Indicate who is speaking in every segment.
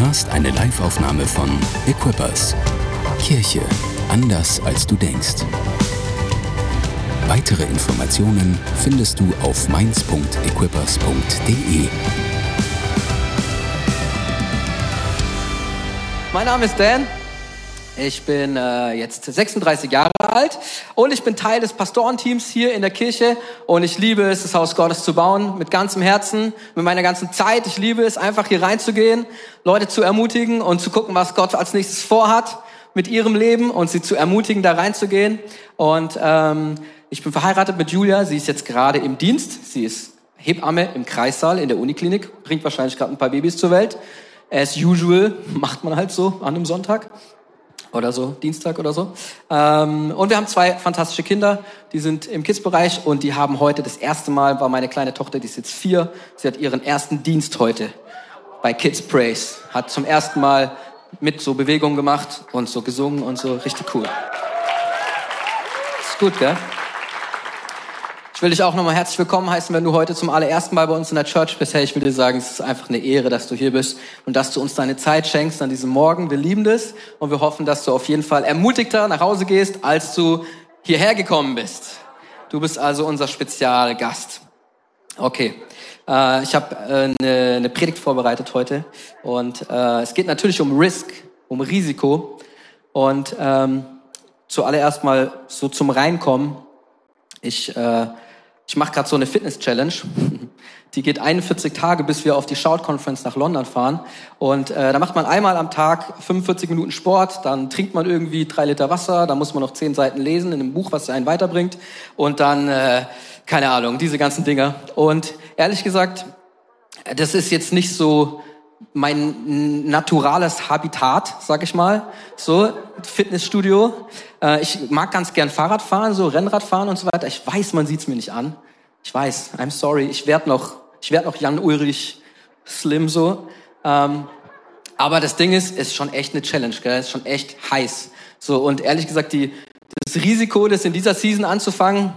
Speaker 1: hörst eine Liveaufnahme von Equippers. Kirche anders als du denkst. Weitere Informationen findest du auf mainz.equippers.de.
Speaker 2: Mein Name ist Dan. Ich bin äh, jetzt 36 Jahre alt und ich bin Teil des Pastorenteams hier in der Kirche und ich liebe es, das Haus Gottes zu bauen mit ganzem Herzen, mit meiner ganzen Zeit. Ich liebe es, einfach hier reinzugehen, Leute zu ermutigen und zu gucken, was Gott als nächstes vorhat mit ihrem Leben und sie zu ermutigen, da reinzugehen. Und ähm, ich bin verheiratet mit Julia. Sie ist jetzt gerade im Dienst. Sie ist Hebamme im Kreissaal in der Uniklinik, bringt wahrscheinlich gerade ein paar Babys zur Welt. As usual macht man halt so an einem Sonntag oder so, Dienstag oder so. Ähm, und wir haben zwei fantastische Kinder, die sind im Kids-Bereich und die haben heute das erste Mal, war meine kleine Tochter, die ist jetzt vier, sie hat ihren ersten Dienst heute bei Kids Praise, hat zum ersten Mal mit so Bewegungen gemacht und so gesungen und so, richtig cool. Ist gut, gell? Ich will dich auch nochmal herzlich willkommen heißen, wenn du heute zum allerersten Mal bei uns in der Church bist. Hey, ich will dir sagen, es ist einfach eine Ehre, dass du hier bist und dass du uns deine Zeit schenkst an diesem Morgen. Wir lieben das und wir hoffen, dass du auf jeden Fall ermutigter nach Hause gehst, als du hierher gekommen bist. Du bist also unser Spezialgast. Okay, äh, ich habe äh, eine, eine Predigt vorbereitet heute und äh, es geht natürlich um Risk, um Risiko und ähm, zuallererst mal so zum Reinkommen. Ich äh, ich mache gerade so eine Fitness-Challenge. Die geht 41 Tage, bis wir auf die Shout Conference nach London fahren. Und äh, da macht man einmal am Tag 45 Minuten Sport, dann trinkt man irgendwie drei Liter Wasser, dann muss man noch zehn Seiten lesen in einem Buch, was einen weiterbringt. Und dann, äh, keine Ahnung, diese ganzen Dinger. Und ehrlich gesagt, das ist jetzt nicht so mein naturales Habitat, sag ich mal, so Fitnessstudio. Äh, ich mag ganz gern Fahrrad fahren, so Rennrad fahren und so weiter. Ich weiß, man sieht's mir nicht an. Ich weiß, I'm sorry. Ich werde noch, ich werde noch Jan Ulrich Slim so. Ähm, aber das Ding ist, ist schon echt eine Challenge, gell? Ist schon echt heiß. So und ehrlich gesagt, die das Risiko, das in dieser Season anzufangen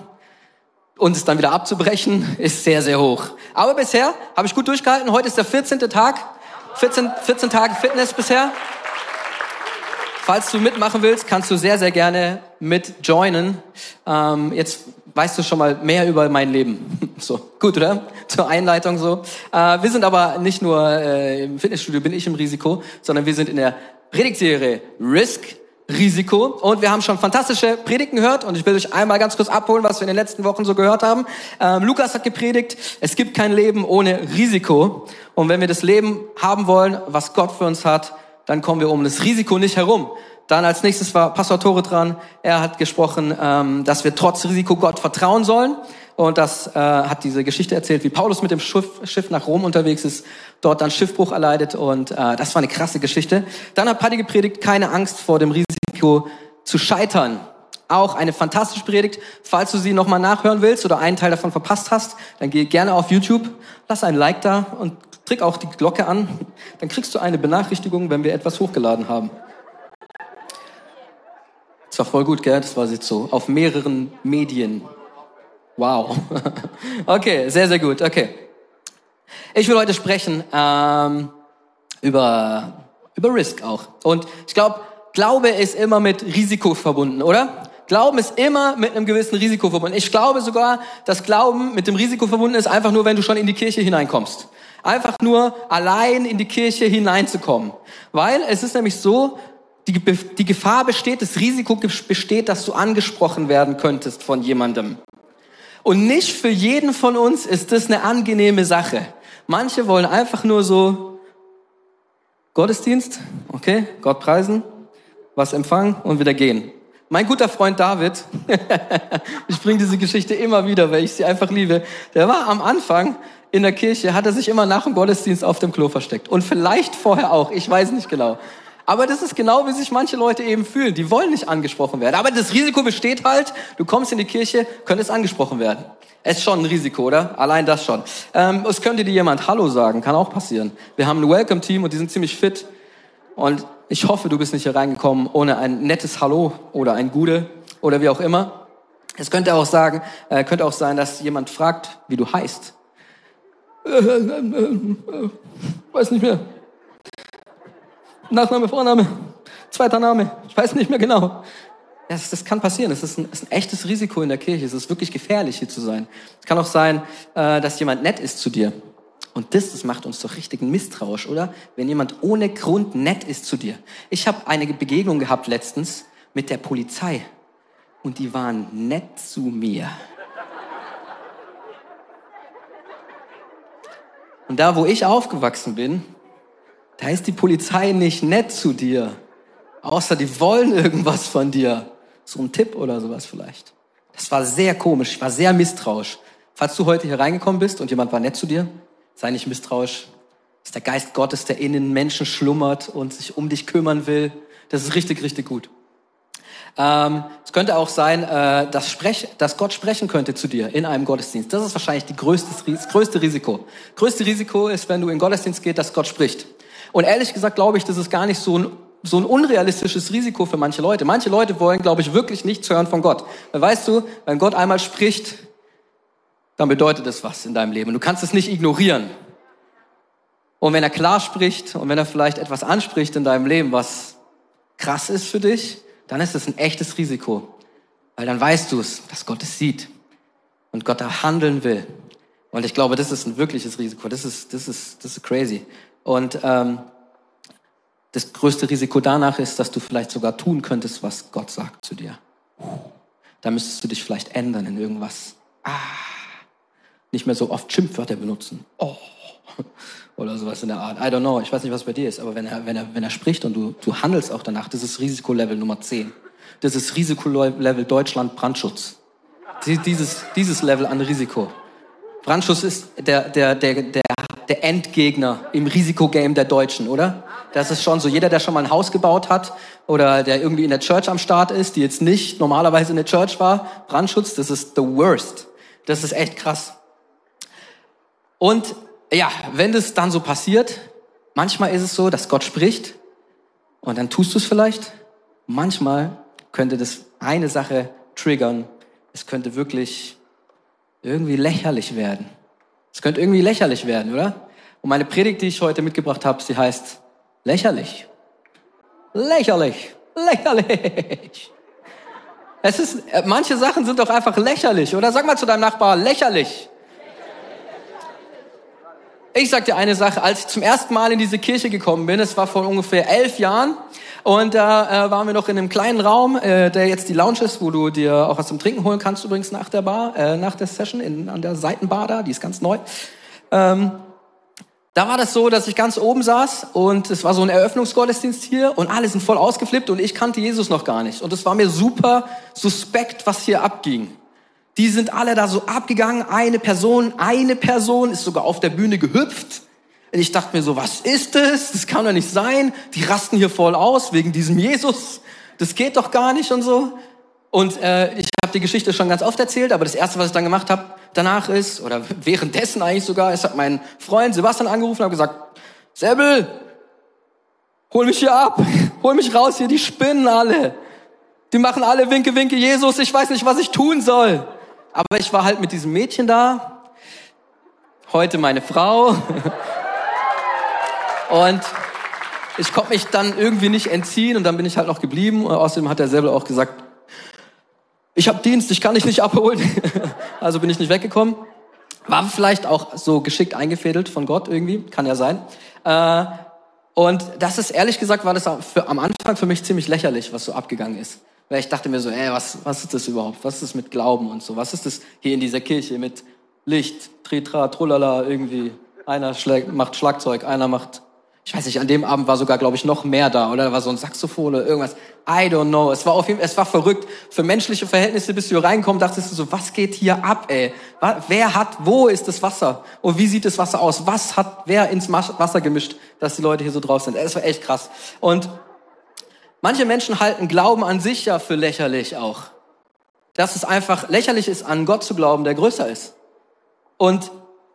Speaker 2: und es dann wieder abzubrechen, ist sehr sehr hoch. Aber bisher habe ich gut durchgehalten. Heute ist der 14. Tag. 14, 14 Tage Fitness bisher. Falls du mitmachen willst, kannst du sehr, sehr gerne mit joinen. Ähm, jetzt weißt du schon mal mehr über mein Leben. So, gut, oder? Zur Einleitung so. Äh, wir sind aber nicht nur äh, im Fitnessstudio, bin ich im Risiko, sondern wir sind in der Predigtserie Risk Risiko. Und wir haben schon fantastische Predigten gehört und ich will euch einmal ganz kurz abholen, was wir in den letzten Wochen so gehört haben. Ähm, Lukas hat gepredigt, es gibt kein Leben ohne Risiko. Und wenn wir das Leben haben wollen, was Gott für uns hat, dann kommen wir um das Risiko nicht herum. Dann als nächstes war Pastor Tore dran. Er hat gesprochen, ähm, dass wir trotz Risiko Gott vertrauen sollen. Und das äh, hat diese Geschichte erzählt, wie Paulus mit dem Schiff, Schiff nach Rom unterwegs ist, dort dann Schiffbruch erleidet. Und äh, das war eine krasse Geschichte. Dann hat Paddy gepredigt, keine Angst vor dem Risiko zu scheitern. Auch eine fantastische Predigt. Falls du sie nochmal nachhören willst oder einen Teil davon verpasst hast, dann geh gerne auf YouTube, lass ein Like da und drück auch die Glocke an. Dann kriegst du eine Benachrichtigung, wenn wir etwas hochgeladen haben. Das war voll gut, gell? Das war jetzt so auf mehreren Medien. Wow. Okay, sehr, sehr gut. Okay. Ich will heute sprechen ähm, über, über Risk auch. Und ich glaube, Glaube ist immer mit Risiko verbunden, oder? Glauben ist immer mit einem gewissen Risiko verbunden. Ich glaube sogar, dass Glauben mit dem Risiko verbunden ist, einfach nur, wenn du schon in die Kirche hineinkommst. Einfach nur allein in die Kirche hineinzukommen. Weil es ist nämlich so, die, die Gefahr besteht, das Risiko besteht, dass du angesprochen werden könntest von jemandem. Und nicht für jeden von uns ist das eine angenehme Sache. Manche wollen einfach nur so Gottesdienst, okay, Gott preisen, was empfangen und wieder gehen. Mein guter Freund David, ich bringe diese Geschichte immer wieder, weil ich sie einfach liebe, der war am Anfang in der Kirche, hat er sich immer nach dem Gottesdienst auf dem Klo versteckt. Und vielleicht vorher auch, ich weiß nicht genau. Aber das ist genau, wie sich manche Leute eben fühlen. Die wollen nicht angesprochen werden. Aber das Risiko besteht halt, du kommst in die Kirche, könntest angesprochen werden. Ist schon ein Risiko, oder? Allein das schon. Ähm, es könnte dir jemand Hallo sagen, kann auch passieren. Wir haben ein Welcome-Team und die sind ziemlich fit. Und ich hoffe, du bist nicht hier reingekommen ohne ein nettes Hallo oder ein Gude oder wie auch immer. Es könnte auch sagen, äh, könnte auch sein, dass jemand fragt, wie du heißt. Äh, äh, äh weiß nicht mehr. Nachname, Vorname, zweiter Name, ich weiß nicht mehr genau. Das, das kann passieren. Es ist, ein, ist ein echtes Risiko in der Kirche. Es ist wirklich gefährlich, hier zu sein. Es kann auch sein, äh, dass jemand nett ist zu dir. Und das, das macht uns doch richtig misstrauisch, oder? Wenn jemand ohne Grund nett ist zu dir. Ich habe eine Begegnung gehabt letztens mit der Polizei. Und die waren nett zu mir. Und da, wo ich aufgewachsen bin, da ist die Polizei nicht nett zu dir. Außer die wollen irgendwas von dir. So ein Tipp oder sowas vielleicht. Das war sehr komisch. Ich war sehr misstrauisch. Falls du heute hier reingekommen bist und jemand war nett zu dir, sei nicht misstrauisch. Das ist der Geist Gottes, der in den Menschen schlummert und sich um dich kümmern will. Das ist richtig, richtig gut. Ähm, es könnte auch sein, äh, dass, Sprech, dass Gott sprechen könnte zu dir in einem Gottesdienst. Das ist wahrscheinlich die größte, das größte Risiko. Größte Risiko ist, wenn du in Gottesdienst gehst, dass Gott spricht. Und ehrlich gesagt glaube ich, das ist gar nicht so ein so ein unrealistisches Risiko für manche Leute. Manche Leute wollen, glaube ich, wirklich nichts hören von Gott. Weil weißt du, wenn Gott einmal spricht, dann bedeutet es was in deinem Leben. Du kannst es nicht ignorieren. Und wenn er klar spricht und wenn er vielleicht etwas anspricht in deinem Leben, was krass ist für dich, dann ist es ein echtes Risiko. Weil dann weißt du es, dass Gott es sieht und Gott da handeln will. Und ich glaube, das ist ein wirkliches Risiko. Das ist, das ist, das ist crazy. Und ähm, das größte Risiko danach ist, dass du vielleicht sogar tun könntest, was Gott sagt zu dir. Da müsstest du dich vielleicht ändern in irgendwas. Ah, nicht mehr so oft Schimpfwörter benutzen. Oh. Oder sowas in der Art. I don't know. Ich weiß nicht, was bei dir ist, aber wenn er, wenn er, wenn er spricht und du, du handelst auch danach, das ist Risikolevel Nummer 10. Das ist Risikolevel Deutschland Brandschutz. Dieses, dieses Level an Risiko. Brandschutz ist der, der, der, der, der Endgegner im Risikogame der Deutschen, oder? Das ist schon so. Jeder, der schon mal ein Haus gebaut hat oder der irgendwie in der Church am Start ist, die jetzt nicht normalerweise in der Church war, Brandschutz, das ist the worst. Das ist echt krass. Und ja, wenn das dann so passiert, manchmal ist es so, dass Gott spricht und dann tust du es vielleicht. Manchmal könnte das eine Sache triggern. Es könnte wirklich irgendwie lächerlich werden. Es könnte irgendwie lächerlich werden, oder? Und meine Predigt, die ich heute mitgebracht habe, sie heißt Lächerlich. Lächerlich. Lächerlich. Es ist, äh, manche Sachen sind doch einfach lächerlich, oder? Sag mal zu deinem Nachbar, lächerlich. Ich sag dir eine Sache, als ich zum ersten Mal in diese Kirche gekommen bin, es war vor ungefähr elf Jahren, und da äh, waren wir noch in einem kleinen Raum, äh, der jetzt die Lounge ist, wo du dir auch was zum Trinken holen kannst, übrigens nach der Bar, äh, nach der Session, in, an der Seitenbar da, die ist ganz neu. Ähm, da war das so, dass ich ganz oben saß und es war so ein Eröffnungsgottesdienst hier und alle sind voll ausgeflippt und ich kannte Jesus noch gar nicht. Und es war mir super suspekt, was hier abging. Die sind alle da so abgegangen, eine Person, eine Person ist sogar auf der Bühne gehüpft. Und ich dachte mir so, was ist das? Das kann doch nicht sein. Die rasten hier voll aus wegen diesem Jesus. Das geht doch gar nicht und so. Und äh, ich habe die Geschichte schon ganz oft erzählt, aber das Erste, was ich dann gemacht habe, danach ist, oder währenddessen eigentlich sogar, ist, hat mein Freund Sebastian angerufen und hat gesagt, Sebel, hol mich hier ab, hol mich raus hier, die spinnen alle. Die machen alle Winke, Winke, Jesus, ich weiß nicht, was ich tun soll. Aber ich war halt mit diesem Mädchen da, heute meine Frau. Und ich konnte mich dann irgendwie nicht entziehen und dann bin ich halt noch geblieben. Und außerdem hat der Sebel auch gesagt, ich habe Dienst, ich kann dich nicht abholen. also bin ich nicht weggekommen. War vielleicht auch so geschickt eingefädelt von Gott irgendwie, kann ja sein. Äh, und das ist ehrlich gesagt, war das für, am Anfang für mich ziemlich lächerlich, was so abgegangen ist. Weil ich dachte mir so, ey, was, was ist das überhaupt? Was ist das mit Glauben und so? Was ist das hier in dieser Kirche mit Licht, Tritra, Trullala, irgendwie? Einer schlägt, macht Schlagzeug, einer macht ich weiß nicht, an dem Abend war sogar, glaube ich, noch mehr da, oder? Da war so ein Saxophon oder irgendwas. I don't know. Es war auf jeden Fall, es war verrückt. Für menschliche Verhältnisse, bis du hier reinkommst, dachtest du so, was geht hier ab, ey? Wer hat, wo ist das Wasser? Und wie sieht das Wasser aus? Was hat wer ins Wasser gemischt, dass die Leute hier so drauf sind? Es war echt krass. Und manche Menschen halten Glauben an sich ja für lächerlich auch. Dass es einfach lächerlich ist, an Gott zu glauben, der größer ist. Und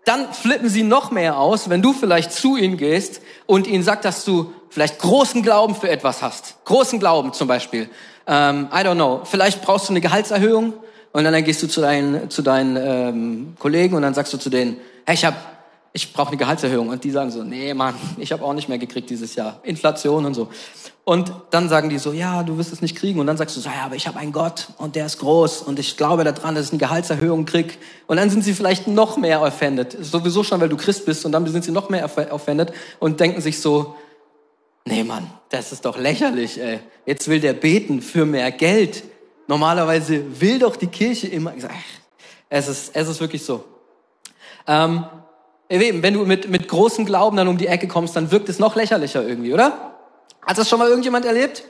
Speaker 2: dann flippen sie noch mehr aus, wenn du vielleicht zu ihnen gehst und ihnen sagst, dass du vielleicht großen Glauben für etwas hast. Großen Glauben zum Beispiel. Ähm, I don't know. Vielleicht brauchst du eine Gehaltserhöhung und dann gehst du zu deinen, zu deinen ähm, Kollegen und dann sagst du zu denen, hey, ich habe ich brauche eine Gehaltserhöhung. Und die sagen so, nee, Mann, ich habe auch nicht mehr gekriegt dieses Jahr. Inflation und so. Und dann sagen die so, ja, du wirst es nicht kriegen. Und dann sagst du so, ja, aber ich habe einen Gott und der ist groß und ich glaube daran, dass ich eine Gehaltserhöhung krieg. Und dann sind sie vielleicht noch mehr offended. Sowieso schon, weil du Christ bist. Und dann sind sie noch mehr offended und denken sich so, nee, Mann, das ist doch lächerlich, ey. Jetzt will der beten für mehr Geld. Normalerweise will doch die Kirche immer, sag, es ist, es ist wirklich so. Ähm, Eben, wenn du mit, mit großem Glauben dann um die Ecke kommst, dann wirkt es noch lächerlicher irgendwie, oder? Hat das schon mal irgendjemand erlebt?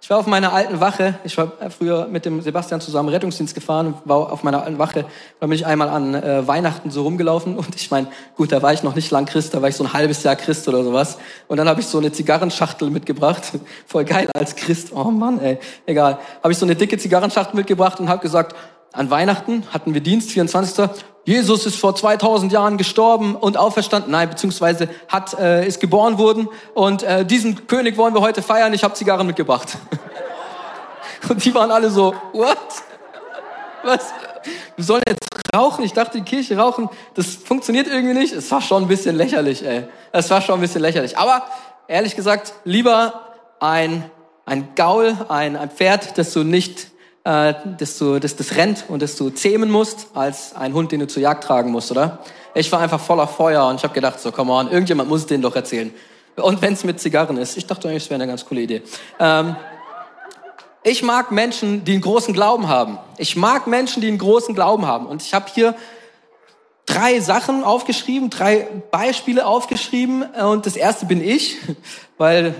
Speaker 2: Ich war auf meiner alten Wache, ich war früher mit dem Sebastian zusammen Rettungsdienst gefahren, war auf meiner alten Wache, da bin ich einmal an äh, Weihnachten so rumgelaufen und ich meine, gut, da war ich noch nicht lang Christ, da war ich so ein halbes Jahr Christ oder sowas. Und dann habe ich so eine Zigarrenschachtel mitgebracht, voll geil als Christ, oh Mann, ey, egal, habe ich so eine dicke Zigarrenschachtel mitgebracht und habe gesagt, an Weihnachten hatten wir Dienst, 24. Jesus ist vor 2000 Jahren gestorben und auferstanden. Nein, beziehungsweise hat, äh, ist geboren worden und äh, diesen König wollen wir heute feiern. Ich habe Zigarren mitgebracht. und die waren alle so, what? Was? Wir sollen jetzt rauchen? Ich dachte, die Kirche rauchen, das funktioniert irgendwie nicht. Es war schon ein bisschen lächerlich, ey. Es war schon ein bisschen lächerlich. Aber ehrlich gesagt, lieber ein, ein Gaul, ein, ein Pferd, das du nicht äh, dass du dass das rennt und dass du zähmen musst, als ein Hund, den du zur Jagd tragen musst, oder? Ich war einfach voller Feuer und ich habe gedacht, so, come on, irgendjemand muss es denen doch erzählen. Und wenn es mit Zigarren ist. Ich dachte eigentlich, es wäre eine ganz coole Idee. Ähm, ich mag Menschen, die einen großen Glauben haben. Ich mag Menschen, die einen großen Glauben haben. Und ich habe hier drei Sachen aufgeschrieben, drei Beispiele aufgeschrieben. Und das erste bin ich, weil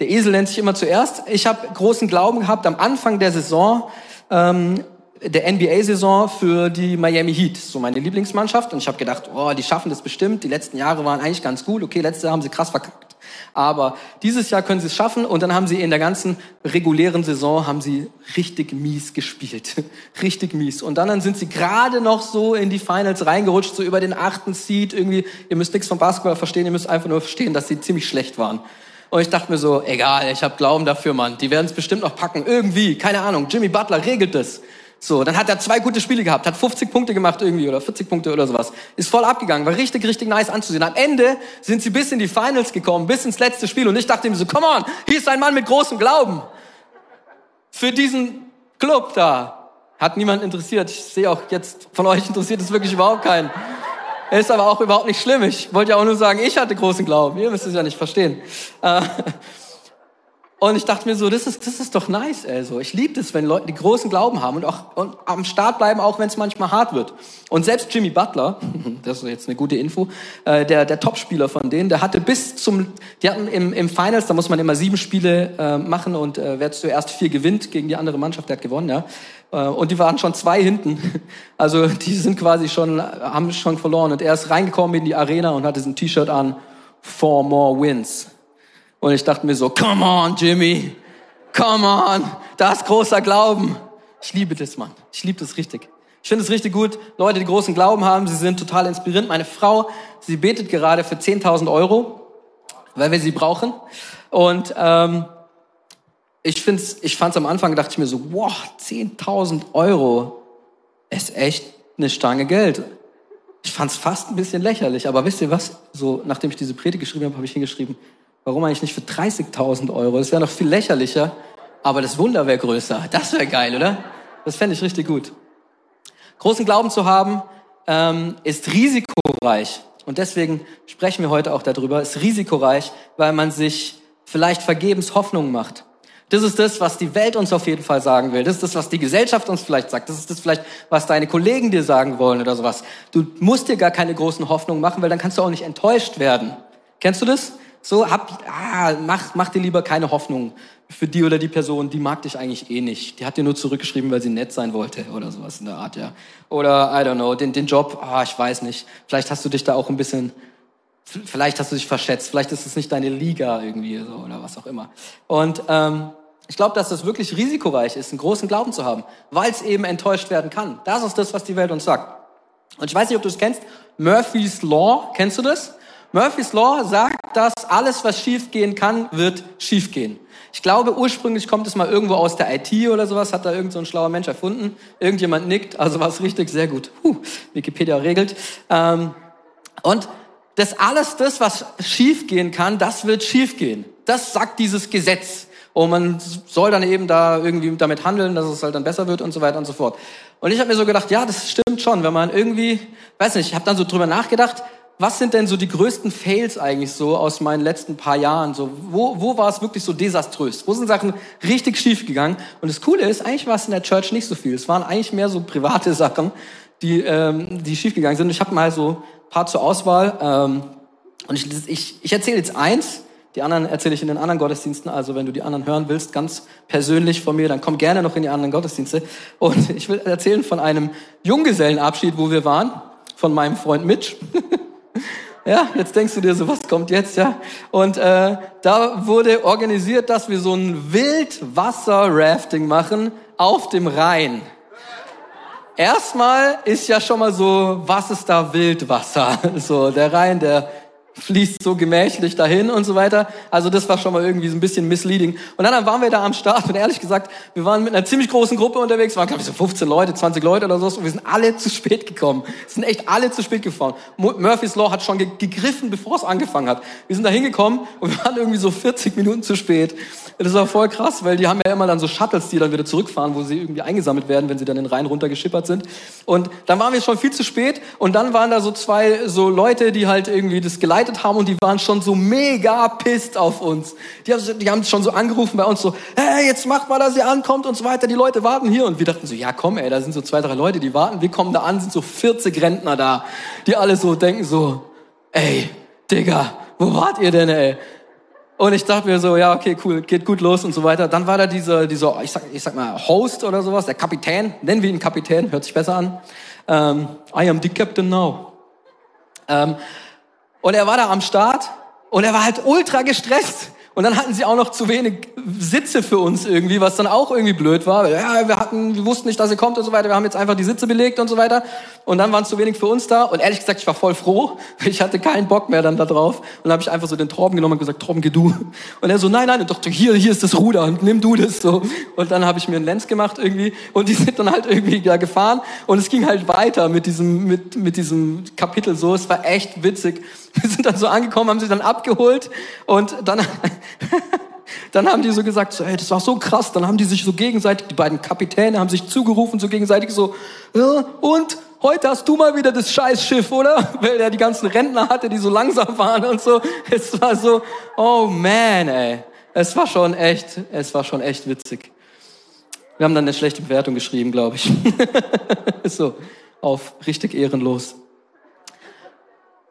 Speaker 2: der Esel nennt sich immer zuerst. Ich habe großen Glauben gehabt am Anfang der Saison, ähm, der NBA-Saison für die Miami Heat, so meine Lieblingsmannschaft. Und ich habe gedacht, oh, die schaffen das bestimmt. Die letzten Jahre waren eigentlich ganz gut. Okay, letztes Jahr haben sie krass verkackt. Aber dieses Jahr können sie es schaffen. Und dann haben sie in der ganzen regulären Saison haben sie richtig mies gespielt. richtig mies. Und dann sind sie gerade noch so in die Finals reingerutscht, so über den achten Seed irgendwie. Ihr müsst nichts vom Basketball verstehen. Ihr müsst einfach nur verstehen, dass sie ziemlich schlecht waren. Und ich dachte mir so, egal, ich habe Glauben dafür, Mann. Die werden es bestimmt noch packen. Irgendwie, keine Ahnung. Jimmy Butler regelt es. So, dann hat er zwei gute Spiele gehabt, hat 50 Punkte gemacht irgendwie oder 40 Punkte oder sowas. Ist voll abgegangen, war richtig, richtig nice anzusehen. Am Ende sind sie bis in die Finals gekommen, bis ins letzte Spiel. Und ich dachte mir so, come on, hier ist ein Mann mit großem Glauben. Für diesen Club da. Hat niemand interessiert. Ich sehe auch jetzt, von euch interessiert es wirklich überhaupt keinen. Ist aber auch überhaupt nicht schlimm. Ich wollte ja auch nur sagen, ich hatte großen Glauben. Ihr müsst es ja nicht verstehen. Und ich dachte mir so, das ist, das ist doch nice, ey. So, ich liebe es, wenn Leute die großen Glauben haben und auch und am Start bleiben, auch wenn es manchmal hart wird. Und selbst Jimmy Butler, das ist jetzt eine gute Info, äh, der, der Topspieler von denen, der hatte bis zum, die hatten im, im Finals, da muss man immer sieben Spiele äh, machen und äh, wer zuerst vier gewinnt gegen die andere Mannschaft, der hat gewonnen, ja. Äh, und die waren schon zwei hinten. Also die sind quasi schon, haben schon verloren. Und er ist reingekommen in die Arena und hatte ein T-Shirt an, Four More Wins. Und ich dachte mir so, come on, Jimmy, come on, das großer Glauben. Ich liebe das, Mann. Ich liebe das richtig. Ich finde es richtig gut. Leute, die großen Glauben haben, sie sind total inspirierend. Meine Frau, sie betet gerade für 10.000 Euro, weil wir sie brauchen. Und ähm, ich find's, ich fand's am Anfang, dachte ich mir so, wow, 10.000 Euro ist echt eine Stange Geld. Ich fand's fast ein bisschen lächerlich, aber wisst ihr was? So, nachdem ich diese Predigt geschrieben habe, habe ich hingeschrieben, Warum eigentlich nicht für 30.000 Euro? Das wäre noch viel lächerlicher, aber das Wunder wäre größer. Das wäre geil, oder? Das fände ich richtig gut. Großen Glauben zu haben ähm, ist risikoreich. Und deswegen sprechen wir heute auch darüber. Ist risikoreich, weil man sich vielleicht vergebens Hoffnung macht. Das ist das, was die Welt uns auf jeden Fall sagen will. Das ist das, was die Gesellschaft uns vielleicht sagt. Das ist das vielleicht, was deine Kollegen dir sagen wollen oder sowas. Du musst dir gar keine großen Hoffnungen machen, weil dann kannst du auch nicht enttäuscht werden. Kennst du das? So, hab, ah, mach, mach dir lieber keine Hoffnung für die oder die Person, die mag dich eigentlich eh nicht. Die hat dir nur zurückgeschrieben, weil sie nett sein wollte oder sowas in der Art, ja. Oder, I don't know, den, den Job, ah, ich weiß nicht. Vielleicht hast du dich da auch ein bisschen, vielleicht hast du dich verschätzt, vielleicht ist es nicht deine Liga irgendwie so oder was auch immer. Und ähm, ich glaube, dass das wirklich risikoreich ist, einen großen Glauben zu haben, weil es eben enttäuscht werden kann. Das ist das, was die Welt uns sagt. Und ich weiß nicht, ob du es kennst. Murphy's Law, kennst du das? Murphy's Law sagt, dass alles, was schiefgehen kann, wird schiefgehen. Ich glaube, ursprünglich kommt es mal irgendwo aus der IT oder sowas, hat da irgend so ein schlauer Mensch erfunden. Irgendjemand nickt, also war es richtig, sehr gut. Huh, Wikipedia regelt. Ähm, und das alles das, was schiefgehen kann, das wird schiefgehen. Das sagt dieses Gesetz. Und man soll dann eben da irgendwie damit handeln, dass es halt dann besser wird und so weiter und so fort. Und ich habe mir so gedacht, ja, das stimmt schon, wenn man irgendwie, weiß nicht, ich habe dann so drüber nachgedacht, was sind denn so die größten Fails eigentlich so aus meinen letzten paar Jahren? So, wo, wo war es wirklich so desaströs? Wo sind Sachen richtig schief gegangen? Und das Coole ist, eigentlich war es in der Church nicht so viel. Es waren eigentlich mehr so private Sachen, die, ähm, die schief gegangen sind. Ich habe mal so ein paar zur Auswahl. Ähm, und ich, ich, ich erzähle jetzt eins, die anderen erzähle ich in den anderen Gottesdiensten. Also wenn du die anderen hören willst, ganz persönlich von mir, dann komm gerne noch in die anderen Gottesdienste. Und ich will erzählen von einem Junggesellenabschied, wo wir waren, von meinem Freund Mitch. Ja, jetzt denkst du dir so, was kommt jetzt, ja? Und äh, da wurde organisiert, dass wir so ein Wildwasser-Rafting machen auf dem Rhein. Erstmal ist ja schon mal so, was ist da Wildwasser? So, der Rhein, der fließt so gemächlich dahin und so weiter. Also das war schon mal irgendwie so ein bisschen misleading. Und dann waren wir da am Start und ehrlich gesagt, wir waren mit einer ziemlich großen Gruppe unterwegs, waren glaube ich so 15 Leute, 20 Leute oder so und wir sind alle zu spät gekommen. Wir sind echt alle zu spät gefahren. Murphy's Law hat schon gegriffen, bevor es angefangen hat. Wir sind da hingekommen und wir waren irgendwie so 40 Minuten zu spät. Das war voll krass, weil die haben ja immer dann so Shuttles, die dann wieder zurückfahren, wo sie irgendwie eingesammelt werden, wenn sie dann den Rhein runtergeschippert sind. Und dann waren wir schon viel zu spät und dann waren da so zwei so Leute, die halt irgendwie das geleitet haben und die waren schon so mega pisst auf uns. Die haben, die haben schon so angerufen bei uns so, hey, jetzt macht mal, dass ihr ankommt und so weiter. Die Leute warten hier und wir dachten so, ja komm ey, da sind so zwei, drei Leute, die warten. Wir kommen da an, sind so 40 Rentner da, die alle so denken so, ey, Digga, wo wart ihr denn ey? Und ich dachte mir so, ja, okay, cool, geht gut los und so weiter. Dann war da dieser, dieser ich, sag, ich sag mal, Host oder sowas, der Kapitän, nennen wir ihn Kapitän, hört sich besser an. Ähm, I am the captain now. Ähm, und er war da am Start und er war halt ultra gestresst. Und dann hatten sie auch noch zu wenig Sitze für uns irgendwie, was dann auch irgendwie blöd war. Ja, wir hatten, wir wussten nicht, dass ihr kommt und so weiter. Wir haben jetzt einfach die Sitze belegt und so weiter. Und dann waren es zu wenig für uns da. Und ehrlich gesagt, ich war voll froh. Ich hatte keinen Bock mehr dann da drauf. Und dann habe ich einfach so den Torben genommen und gesagt, Torben, geh du. Und er so, nein, nein. Dachte, hier, hier ist das Ruder und nimm du das so. Und dann habe ich mir einen Lenz gemacht irgendwie. Und die sind dann halt irgendwie da gefahren. Und es ging halt weiter mit diesem, mit, mit diesem Kapitel so. Es war echt witzig. Wir sind dann so angekommen, haben sie dann abgeholt. Und dann dann haben die so gesagt, so, ey, das war so krass. Dann haben die sich so gegenseitig, die beiden Kapitäne haben sich zugerufen, so gegenseitig so, ja, und heute hast du mal wieder das Scheißschiff, oder? Weil er die ganzen Rentner hatte, die so langsam waren und so. Es war so, oh man, ey. Es war schon echt, es war schon echt witzig. Wir haben dann eine schlechte Bewertung geschrieben, glaube ich. so, auf richtig ehrenlos.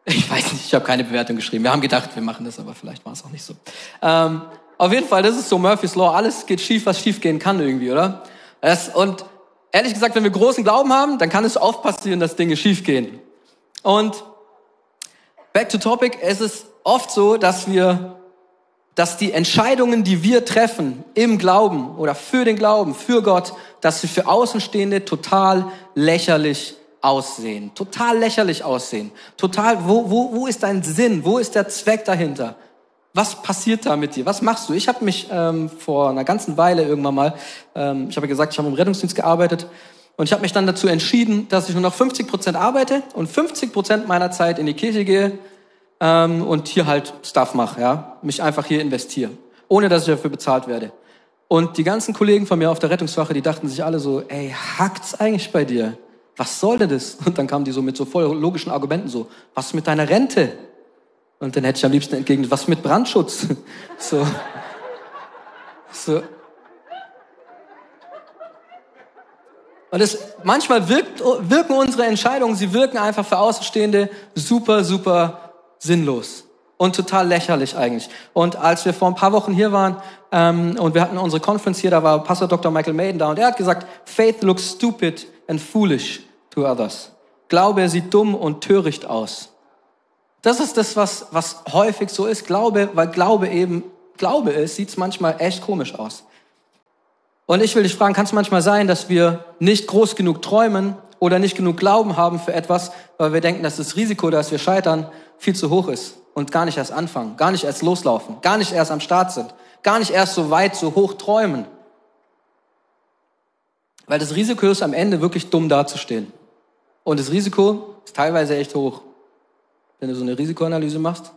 Speaker 2: Ich weiß nicht, ich habe keine Bewertung geschrieben. Wir haben gedacht, wir machen das, aber vielleicht war es auch nicht so. Ähm, auf jeden Fall, das ist so Murphy's Law. Alles geht schief, was schief gehen kann irgendwie, oder? Das, und ehrlich gesagt, wenn wir großen Glauben haben, dann kann es oft passieren, dass Dinge schief gehen. Und back to topic, es ist oft so, dass wir, dass die Entscheidungen, die wir treffen im Glauben oder für den Glauben, für Gott, dass sie für Außenstehende total lächerlich aussehen, total lächerlich aussehen, total, wo, wo, wo ist dein Sinn, wo ist der Zweck dahinter? Was passiert da mit dir? Was machst du? Ich habe mich ähm, vor einer ganzen Weile irgendwann mal, ähm, ich habe gesagt, ich habe im Rettungsdienst gearbeitet und ich habe mich dann dazu entschieden, dass ich nur noch 50 Prozent arbeite und 50 Prozent meiner Zeit in die Kirche gehe ähm, und hier halt Stuff mache, ja, mich einfach hier investiere, ohne dass ich dafür bezahlt werde. Und die ganzen Kollegen von mir auf der Rettungswache, die dachten sich alle so, ey, hackt's eigentlich bei dir? Was soll denn das? Und dann kamen die so mit so voll logischen Argumenten so, was mit deiner Rente? Und dann hätte ich am liebsten entgegnet, was mit Brandschutz? So. So. Und es, manchmal wirkt, wirken unsere Entscheidungen, sie wirken einfach für Außenstehende super, super sinnlos und total lächerlich eigentlich. Und als wir vor ein paar Wochen hier waren ähm, und wir hatten unsere Conference hier, da war Pastor Dr. Michael Maiden da und er hat gesagt, Faith looks stupid and foolish to others. Glaube sieht dumm und töricht aus. Das ist das, was, was häufig so ist. Glaube, weil Glaube eben Glaube ist, sieht es manchmal echt komisch aus. Und ich will dich fragen, kann es manchmal sein, dass wir nicht groß genug träumen oder nicht genug Glauben haben für etwas, weil wir denken, dass das Risiko, dass wir scheitern, viel zu hoch ist und gar nicht erst anfangen, gar nicht erst loslaufen, gar nicht erst am Start sind, gar nicht erst so weit, so hoch träumen. Weil das Risiko ist, am Ende wirklich dumm dazustehen. Und das Risiko ist teilweise echt hoch. wenn du so eine Risikoanalyse machst.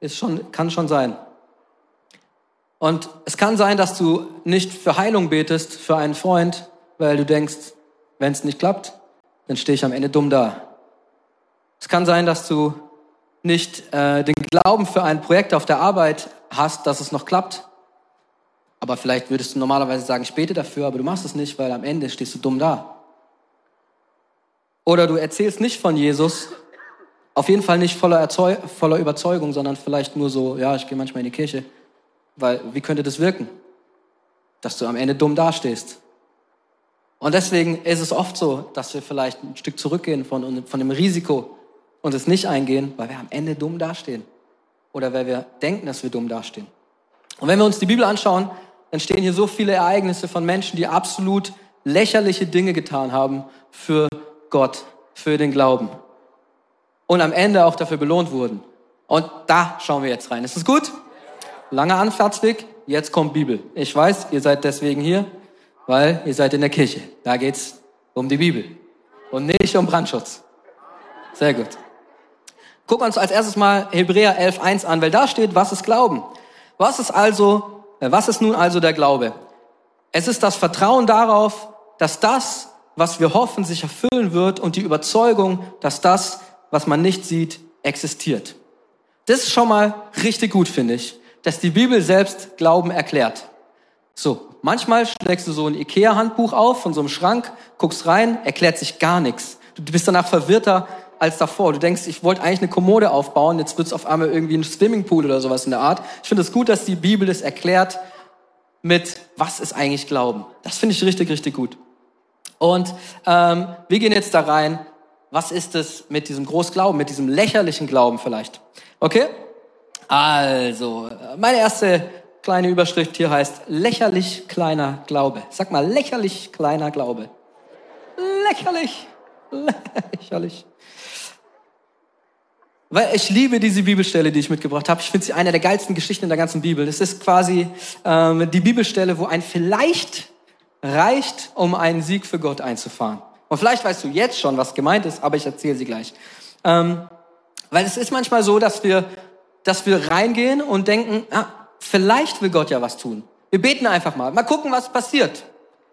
Speaker 2: Ist schon, kann schon sein. Und es kann sein, dass du nicht für Heilung betest für einen Freund, weil du denkst, wenn es nicht klappt, dann stehe ich am Ende dumm da. Es kann sein, dass du nicht äh, den Glauben für ein Projekt auf der Arbeit hast, dass es noch klappt. Aber vielleicht würdest du normalerweise sagen, ich bete dafür, aber du machst es nicht, weil am Ende stehst du dumm da. Oder du erzählst nicht von Jesus, auf jeden Fall nicht voller, Erzeug voller Überzeugung, sondern vielleicht nur so, ja, ich gehe manchmal in die Kirche. Weil, wie könnte das wirken? Dass du am Ende dumm dastehst. Und deswegen ist es oft so, dass wir vielleicht ein Stück zurückgehen von, von dem Risiko und es nicht eingehen, weil wir am Ende dumm dastehen. Oder weil wir denken, dass wir dumm dastehen. Und wenn wir uns die Bibel anschauen, dann stehen hier so viele Ereignisse von Menschen, die absolut lächerliche Dinge getan haben für Gott, für den Glauben. Und am Ende auch dafür belohnt wurden. Und da schauen wir jetzt rein. Ist das gut? Langer Anfahrtsweg, jetzt kommt Bibel. Ich weiß, ihr seid deswegen hier, weil ihr seid in der Kirche. Da geht's um die Bibel und nicht um Brandschutz. Sehr gut. Gucken wir uns als erstes mal Hebräer 11.1 an, weil da steht, was ist Glauben? Was ist also, äh, was ist nun also der Glaube? Es ist das Vertrauen darauf, dass das, was wir hoffen, sich erfüllen wird und die Überzeugung, dass das, was man nicht sieht, existiert. Das ist schon mal richtig gut, finde ich dass die Bibel selbst Glauben erklärt. So, manchmal schlägst du so ein Ikea-Handbuch auf von so einem Schrank, guckst rein, erklärt sich gar nichts. Du bist danach verwirrter als davor. Du denkst, ich wollte eigentlich eine Kommode aufbauen, jetzt wird es auf einmal irgendwie ein Swimmingpool oder sowas in der Art. Ich finde es gut, dass die Bibel das erklärt mit, was ist eigentlich Glauben. Das finde ich richtig, richtig gut. Und ähm, wir gehen jetzt da rein. Was ist es mit diesem Großglauben, mit diesem lächerlichen Glauben vielleicht? Okay? Also, meine erste kleine Überschrift hier heißt lächerlich kleiner Glaube. Sag mal, lächerlich kleiner Glaube. Lächerlich, lächerlich. Weil ich liebe diese Bibelstelle, die ich mitgebracht habe. Ich finde sie eine der geilsten Geschichten in der ganzen Bibel. Das ist quasi ähm, die Bibelstelle, wo ein vielleicht reicht, um einen Sieg für Gott einzufahren. Und vielleicht weißt du jetzt schon, was gemeint ist, aber ich erzähle sie gleich. Ähm, weil es ist manchmal so, dass wir dass wir reingehen und denken, ah, vielleicht will Gott ja was tun. Wir beten einfach mal. Mal gucken, was passiert.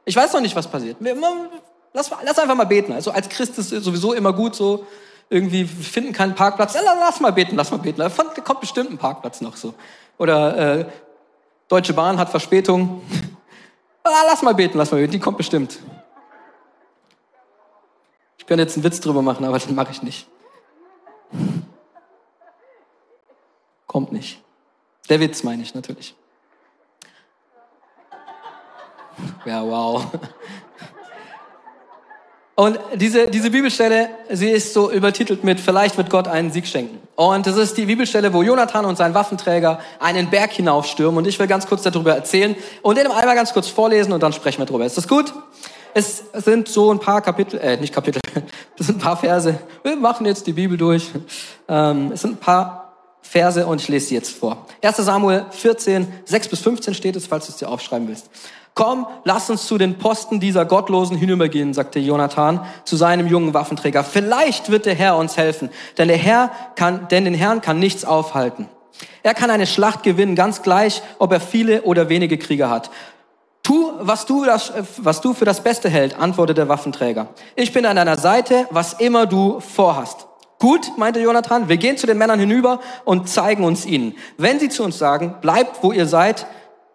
Speaker 2: Ich weiß noch nicht, was passiert. Lass, lass einfach mal beten. Also als Christ ist es sowieso immer gut so, irgendwie finden keinen Parkplatz. Lass mal beten, lass mal beten. Da kommt bestimmt ein Parkplatz noch so. Oder äh, Deutsche Bahn hat Verspätung. Ah, lass mal beten, lass mal beten. Die kommt bestimmt. Ich könnte jetzt einen Witz drüber machen, aber den mache ich nicht. Kommt nicht. Der Witz meine ich natürlich. Ja, wow. Und diese, diese Bibelstelle, sie ist so übertitelt mit, vielleicht wird Gott einen Sieg schenken. Und das ist die Bibelstelle, wo Jonathan und sein Waffenträger einen Berg hinaufstürmen. Und ich will ganz kurz darüber erzählen und den einmal ganz kurz vorlesen und dann sprechen wir drüber. Ist das gut? Es sind so ein paar Kapitel, äh, nicht Kapitel, es sind ein paar Verse. Wir machen jetzt die Bibel durch. Ähm, es sind ein paar Verse und ich lese sie jetzt vor. 1 Samuel 14, 6 bis 15 steht es, falls du es dir aufschreiben willst. Komm, lass uns zu den Posten dieser Gottlosen hinübergehen, sagte Jonathan zu seinem jungen Waffenträger. Vielleicht wird der Herr uns helfen, denn der Herr kann, denn den Herrn kann nichts aufhalten. Er kann eine Schlacht gewinnen, ganz gleich, ob er viele oder wenige Krieger hat. Tu, was du, das, was du für das Beste hält, antwortete der Waffenträger. Ich bin an deiner Seite, was immer du vorhast. Gut, meinte Jonathan, wir gehen zu den Männern hinüber und zeigen uns ihnen. Wenn sie zu uns sagen, bleibt, wo ihr seid,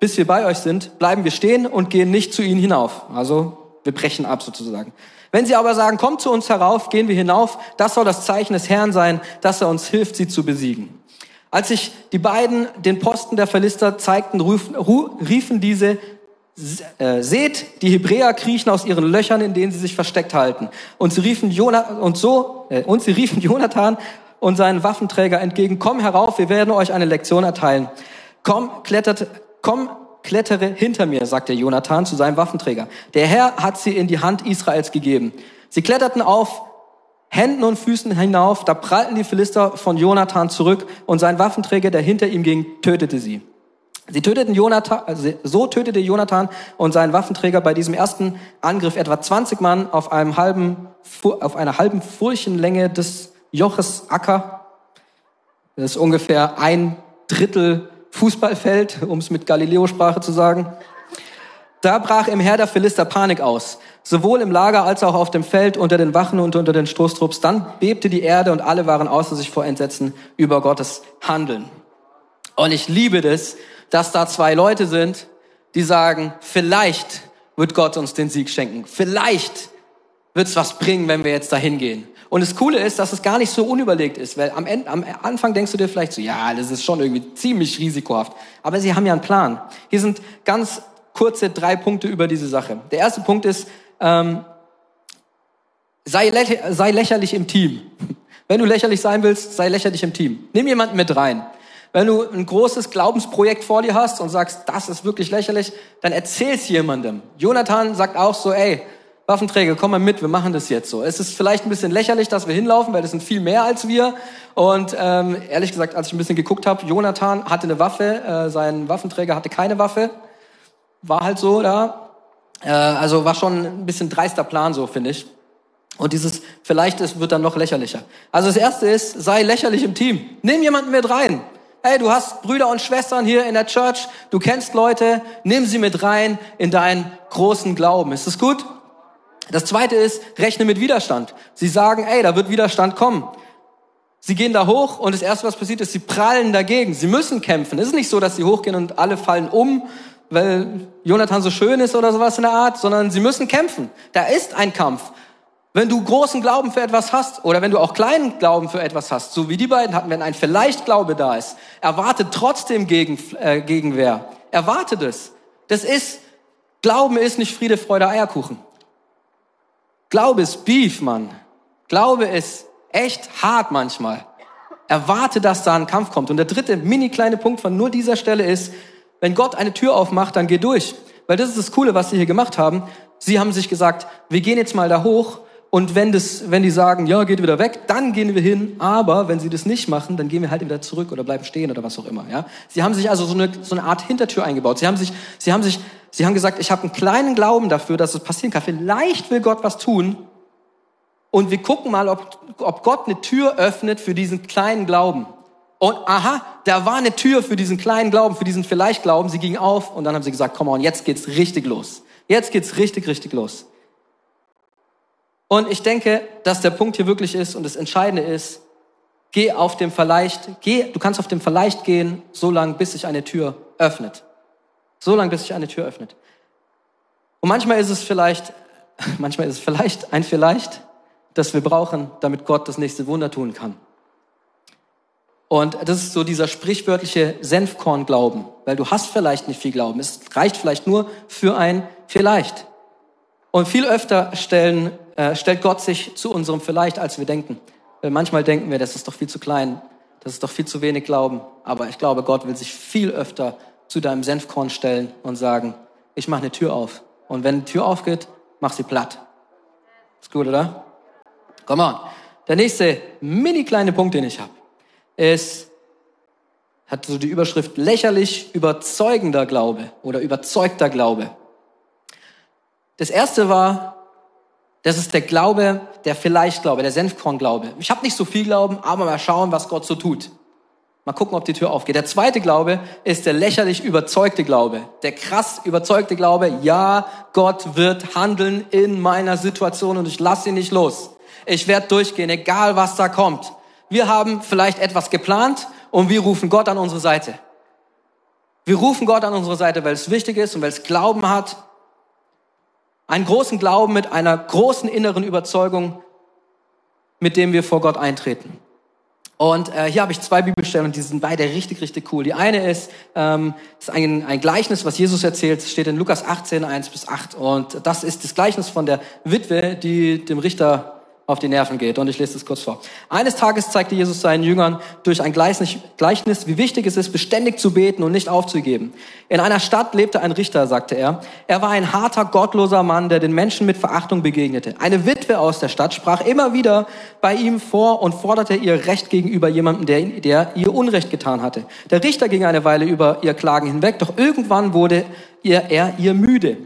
Speaker 2: bis wir bei euch sind, bleiben wir stehen und gehen nicht zu ihnen hinauf. Also wir brechen ab sozusagen. Wenn sie aber sagen, kommt zu uns herauf, gehen wir hinauf, das soll das Zeichen des Herrn sein, dass er uns hilft, sie zu besiegen. Als sich die beiden den Posten der Philister zeigten, riefen diese, äh, seht, die Hebräer kriechen aus ihren Löchern, in denen sie sich versteckt halten. Und sie riefen und so, äh, und sie riefen Jonathan und seinen Waffenträger entgegen, komm herauf, wir werden euch eine Lektion erteilen. Komm, klettert, komm, klettere hinter mir, sagte Jonathan zu seinem Waffenträger. Der Herr hat sie in die Hand Israels gegeben. Sie kletterten auf Händen und Füßen hinauf, da prallten die Philister von Jonathan zurück und sein Waffenträger, der hinter ihm ging, tötete sie. Sie töteten Jonathan, also so tötete Jonathan und sein Waffenträger bei diesem ersten Angriff etwa 20 Mann auf einem halben, auf einer halben Furchenlänge des Joches Acker. Das ist ungefähr ein Drittel Fußballfeld, um es mit Galileo-Sprache zu sagen. Da brach im Heer der Philister Panik aus, sowohl im Lager als auch auf dem Feld unter den Wachen und unter den Stoßtrupps. Dann bebte die Erde und alle waren außer sich vor Entsetzen über Gottes Handeln. Und ich liebe das, dass da zwei Leute sind, die sagen, vielleicht wird Gott uns den Sieg schenken. Vielleicht wird es was bringen, wenn wir jetzt dahin gehen. Und das Coole ist, dass es gar nicht so unüberlegt ist, weil am, Ende, am Anfang denkst du dir vielleicht so, ja, das ist schon irgendwie ziemlich risikohaft. Aber sie haben ja einen Plan. Hier sind ganz kurze drei Punkte über diese Sache. Der erste Punkt ist, ähm, sei, lä sei lächerlich im Team. Wenn du lächerlich sein willst, sei lächerlich im Team. Nimm jemanden mit rein. Wenn du ein großes Glaubensprojekt vor dir hast und sagst, das ist wirklich lächerlich, dann erzähl's jemandem. Jonathan sagt auch so, ey, Waffenträger, komm mal mit, wir machen das jetzt so. Es ist vielleicht ein bisschen lächerlich, dass wir hinlaufen, weil das sind viel mehr als wir. Und ähm, ehrlich gesagt, als ich ein bisschen geguckt habe, Jonathan hatte eine Waffe, äh, sein Waffenträger hatte keine Waffe war halt so da. Äh, also war schon ein bisschen dreister Plan so, finde ich. Und dieses vielleicht ist, wird dann noch lächerlicher. Also das erste ist, sei lächerlich im Team. Nimm jemanden mit rein. Hey, du hast Brüder und Schwestern hier in der Church, du kennst Leute, nimm sie mit rein in deinen großen Glauben. Ist das gut? Das zweite ist, rechne mit Widerstand. Sie sagen, ey, da wird Widerstand kommen. Sie gehen da hoch und das erste, was passiert ist, sie prallen dagegen. Sie müssen kämpfen. Es ist nicht so, dass sie hochgehen und alle fallen um weil Jonathan so schön ist oder sowas in der Art, sondern sie müssen kämpfen. Da ist ein Kampf. Wenn du großen Glauben für etwas hast oder wenn du auch kleinen Glauben für etwas hast, so wie die beiden hatten, wenn ein vielleicht Glaube da ist, erwartet trotzdem gegen, äh, Gegenwehr. Erwartet es. Das ist, Glauben ist nicht Friede, Freude, Eierkuchen. Glaube ist Beef, Mann. Glaube ist echt hart manchmal. Erwarte, dass da ein Kampf kommt. Und der dritte mini kleine Punkt von nur dieser Stelle ist, wenn Gott eine Tür aufmacht, dann geh durch. Weil das ist das Coole, was sie hier gemacht haben. Sie haben sich gesagt, wir gehen jetzt mal da hoch und wenn, das, wenn die sagen, ja, geht wieder weg, dann gehen wir hin. Aber wenn sie das nicht machen, dann gehen wir halt wieder zurück oder bleiben stehen oder was auch immer. Ja? Sie haben sich also so eine, so eine Art Hintertür eingebaut. Sie haben sich, sie haben sich, sie haben gesagt, ich habe einen kleinen Glauben dafür, dass es passieren kann. Vielleicht will Gott was tun. Und wir gucken mal, ob, ob Gott eine Tür öffnet für diesen kleinen Glauben. Und aha, da war eine Tür für diesen kleinen Glauben, für diesen vielleicht Glauben. Sie ging auf und dann haben sie gesagt, komm on, jetzt geht's richtig los. Jetzt geht's richtig, richtig los. Und ich denke, dass der Punkt hier wirklich ist und das Entscheidende ist, geh auf dem Vielleicht, geh, du kannst auf dem Vielleicht gehen, so lange, bis sich eine Tür öffnet. So lange, bis sich eine Tür öffnet. Und manchmal ist es vielleicht, manchmal ist es vielleicht ein Vielleicht, das wir brauchen, damit Gott das nächste Wunder tun kann. Und das ist so dieser sprichwörtliche Senfkorn-Glauben, weil du hast vielleicht nicht viel Glauben. Es reicht vielleicht nur für ein Vielleicht. Und viel öfter stellen, äh, stellt Gott sich zu unserem Vielleicht, als wir denken. Weil manchmal denken wir, das ist doch viel zu klein, das ist doch viel zu wenig Glauben. Aber ich glaube, Gott will sich viel öfter zu deinem Senfkorn stellen und sagen, ich mache eine Tür auf. Und wenn die Tür aufgeht, mach sie platt. Ist gut, oder? Come on. Der nächste mini kleine Punkt, den ich habe es hat so die Überschrift lächerlich überzeugender Glaube oder überzeugter Glaube. Das erste war, das ist der Glaube, der Vielleicht-Glaube, der Senfkorn-Glaube. Ich habe nicht so viel Glauben, aber mal schauen, was Gott so tut. Mal gucken, ob die Tür aufgeht. Der zweite Glaube ist der lächerlich überzeugte Glaube. Der krass überzeugte Glaube, ja, Gott wird handeln in meiner Situation und ich lasse ihn nicht los. Ich werde durchgehen, egal was da kommt wir haben vielleicht etwas geplant und wir rufen Gott an unsere Seite. Wir rufen Gott an unsere Seite, weil es wichtig ist und weil es Glauben hat. Einen großen Glauben mit einer großen inneren Überzeugung, mit dem wir vor Gott eintreten. Und äh, hier habe ich zwei Bibelstellen und die sind beide richtig, richtig cool. Die eine ist, ähm, ist ein, ein Gleichnis, was Jesus erzählt, steht in Lukas 18, 1 bis 8. Und das ist das Gleichnis von der Witwe, die dem Richter auf die Nerven geht. Und ich lese es kurz vor. Eines Tages zeigte Jesus seinen Jüngern durch ein Gleichnis, wie wichtig es ist, beständig zu beten und nicht aufzugeben. In einer Stadt lebte ein Richter, sagte er. Er war ein harter, gottloser Mann, der den Menschen mit Verachtung begegnete. Eine Witwe aus der Stadt sprach immer wieder bei ihm vor und forderte ihr Recht gegenüber jemandem, der, der ihr Unrecht getan hatte. Der Richter ging eine Weile über ihr Klagen hinweg, doch irgendwann wurde ihr, er ihr müde.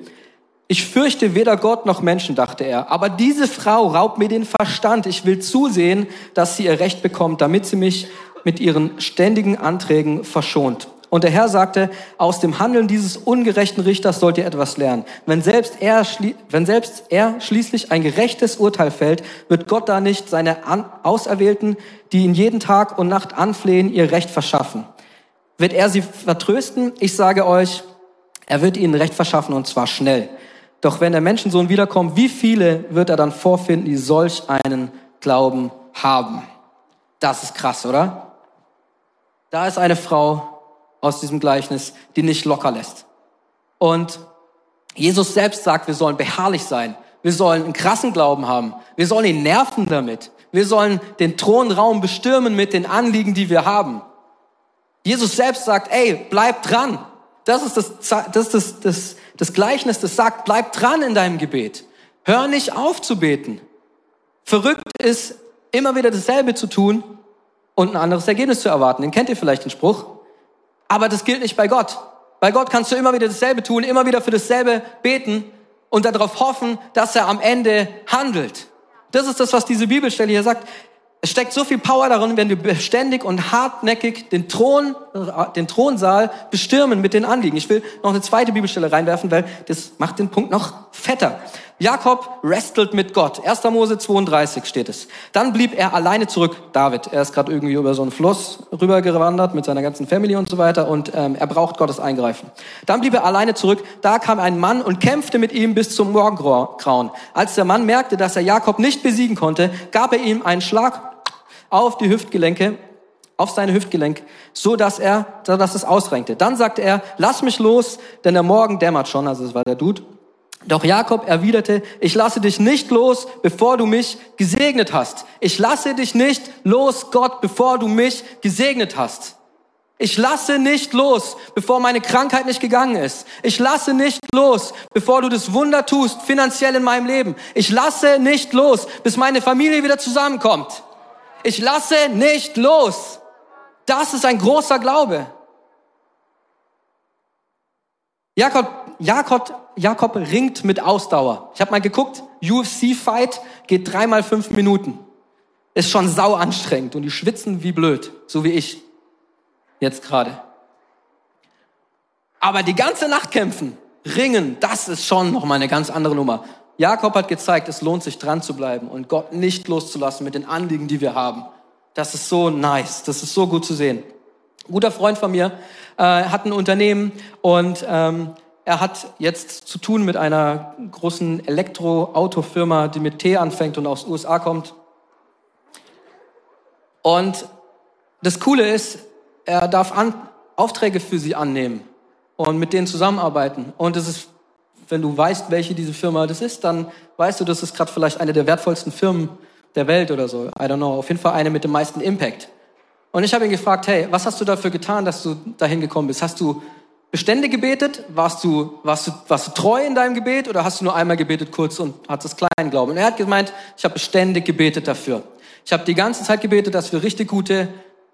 Speaker 2: Ich fürchte weder Gott noch Menschen, dachte er. Aber diese Frau raubt mir den Verstand. Ich will zusehen, dass sie ihr Recht bekommt, damit sie mich mit ihren ständigen Anträgen verschont. Und der Herr sagte, aus dem Handeln dieses ungerechten Richters sollt ihr etwas lernen. Wenn selbst er, wenn selbst er schließlich ein gerechtes Urteil fällt, wird Gott da nicht seine Auserwählten, die ihn jeden Tag und Nacht anflehen, ihr Recht verschaffen. Wird er sie vertrösten? Ich sage euch, er wird ihnen Recht verschaffen und zwar schnell. Doch wenn der Menschensohn wiederkommt, wie viele wird er dann vorfinden, die solch einen Glauben haben? Das ist krass, oder? Da ist eine Frau aus diesem Gleichnis, die nicht locker lässt. Und Jesus selbst sagt, wir sollen beharrlich sein. Wir sollen einen krassen Glauben haben. Wir sollen ihn nerven damit. Wir sollen den Thronraum bestürmen mit den Anliegen, die wir haben. Jesus selbst sagt, ey, bleib dran. Das ist das, das, das, das, das Gleichnis, das sagt, bleib dran in deinem Gebet. Hör nicht auf zu beten. Verrückt ist, immer wieder dasselbe zu tun und ein anderes Ergebnis zu erwarten. Den kennt ihr vielleicht den Spruch. Aber das gilt nicht bei Gott. Bei Gott kannst du immer wieder dasselbe tun, immer wieder für dasselbe beten und darauf hoffen, dass er am Ende handelt. Das ist das, was diese Bibelstelle hier sagt. Es steckt so viel Power darin, wenn wir beständig und hartnäckig den Thron, den Thronsaal bestürmen mit den Anliegen. Ich will noch eine zweite Bibelstelle reinwerfen, weil das macht den Punkt noch fetter. Jakob wrestelt mit Gott. 1. Mose 32 steht es. Dann blieb er alleine zurück. David, er ist gerade irgendwie über so einen Fluss rübergewandert mit seiner ganzen Family und so weiter und ähm, er braucht Gottes Eingreifen. Dann blieb er alleine zurück. Da kam ein Mann und kämpfte mit ihm bis zum Morgengrauen. Als der Mann merkte, dass er Jakob nicht besiegen konnte, gab er ihm einen Schlag auf die Hüftgelenke auf seine Hüftgelenk, so dass er, so dass es ausrenkte. Dann sagte er, lass mich los, denn der Morgen dämmert schon, also es war der Dude. Doch Jakob erwiderte, ich lasse dich nicht los, bevor du mich gesegnet hast. Ich lasse dich nicht los, Gott, bevor du mich gesegnet hast. Ich lasse nicht los, bevor meine Krankheit nicht gegangen ist. Ich lasse nicht los, bevor du das Wunder tust, finanziell in meinem Leben. Ich lasse nicht los, bis meine Familie wieder zusammenkommt. Ich lasse nicht los. Das ist ein großer Glaube. Jakob, Jakob, Jakob ringt mit Ausdauer. Ich habe mal geguckt, UFC-Fight geht dreimal fünf Minuten. Ist schon sau anstrengend und die schwitzen wie blöd, so wie ich jetzt gerade. Aber die ganze Nacht kämpfen, ringen, das ist schon noch mal eine ganz andere Nummer. Jakob hat gezeigt, es lohnt sich dran zu bleiben und Gott nicht loszulassen mit den Anliegen, die wir haben. Das ist so nice, das ist so gut zu sehen. Ein guter Freund von mir äh, hat ein Unternehmen und ähm, er hat jetzt zu tun mit einer großen Elektroautofirma, die mit T anfängt und aus USA kommt. Und das Coole ist, er darf an, Aufträge für sie annehmen und mit denen zusammenarbeiten. Und es ist, wenn du weißt, welche diese Firma das ist, dann weißt du, das ist gerade vielleicht eine der wertvollsten Firmen der Welt oder so. I don't know. Auf jeden Fall eine mit dem meisten Impact. Und ich habe ihn gefragt, hey, was hast du dafür getan, dass du dahin gekommen bist? Hast du Bestände gebetet? Warst du, warst du, warst du treu in deinem Gebet oder hast du nur einmal gebetet kurz und hattest das kleinen Glauben? Und er hat gemeint, ich habe beständig gebetet dafür. Ich habe die ganze Zeit gebetet, dass wir richtig gute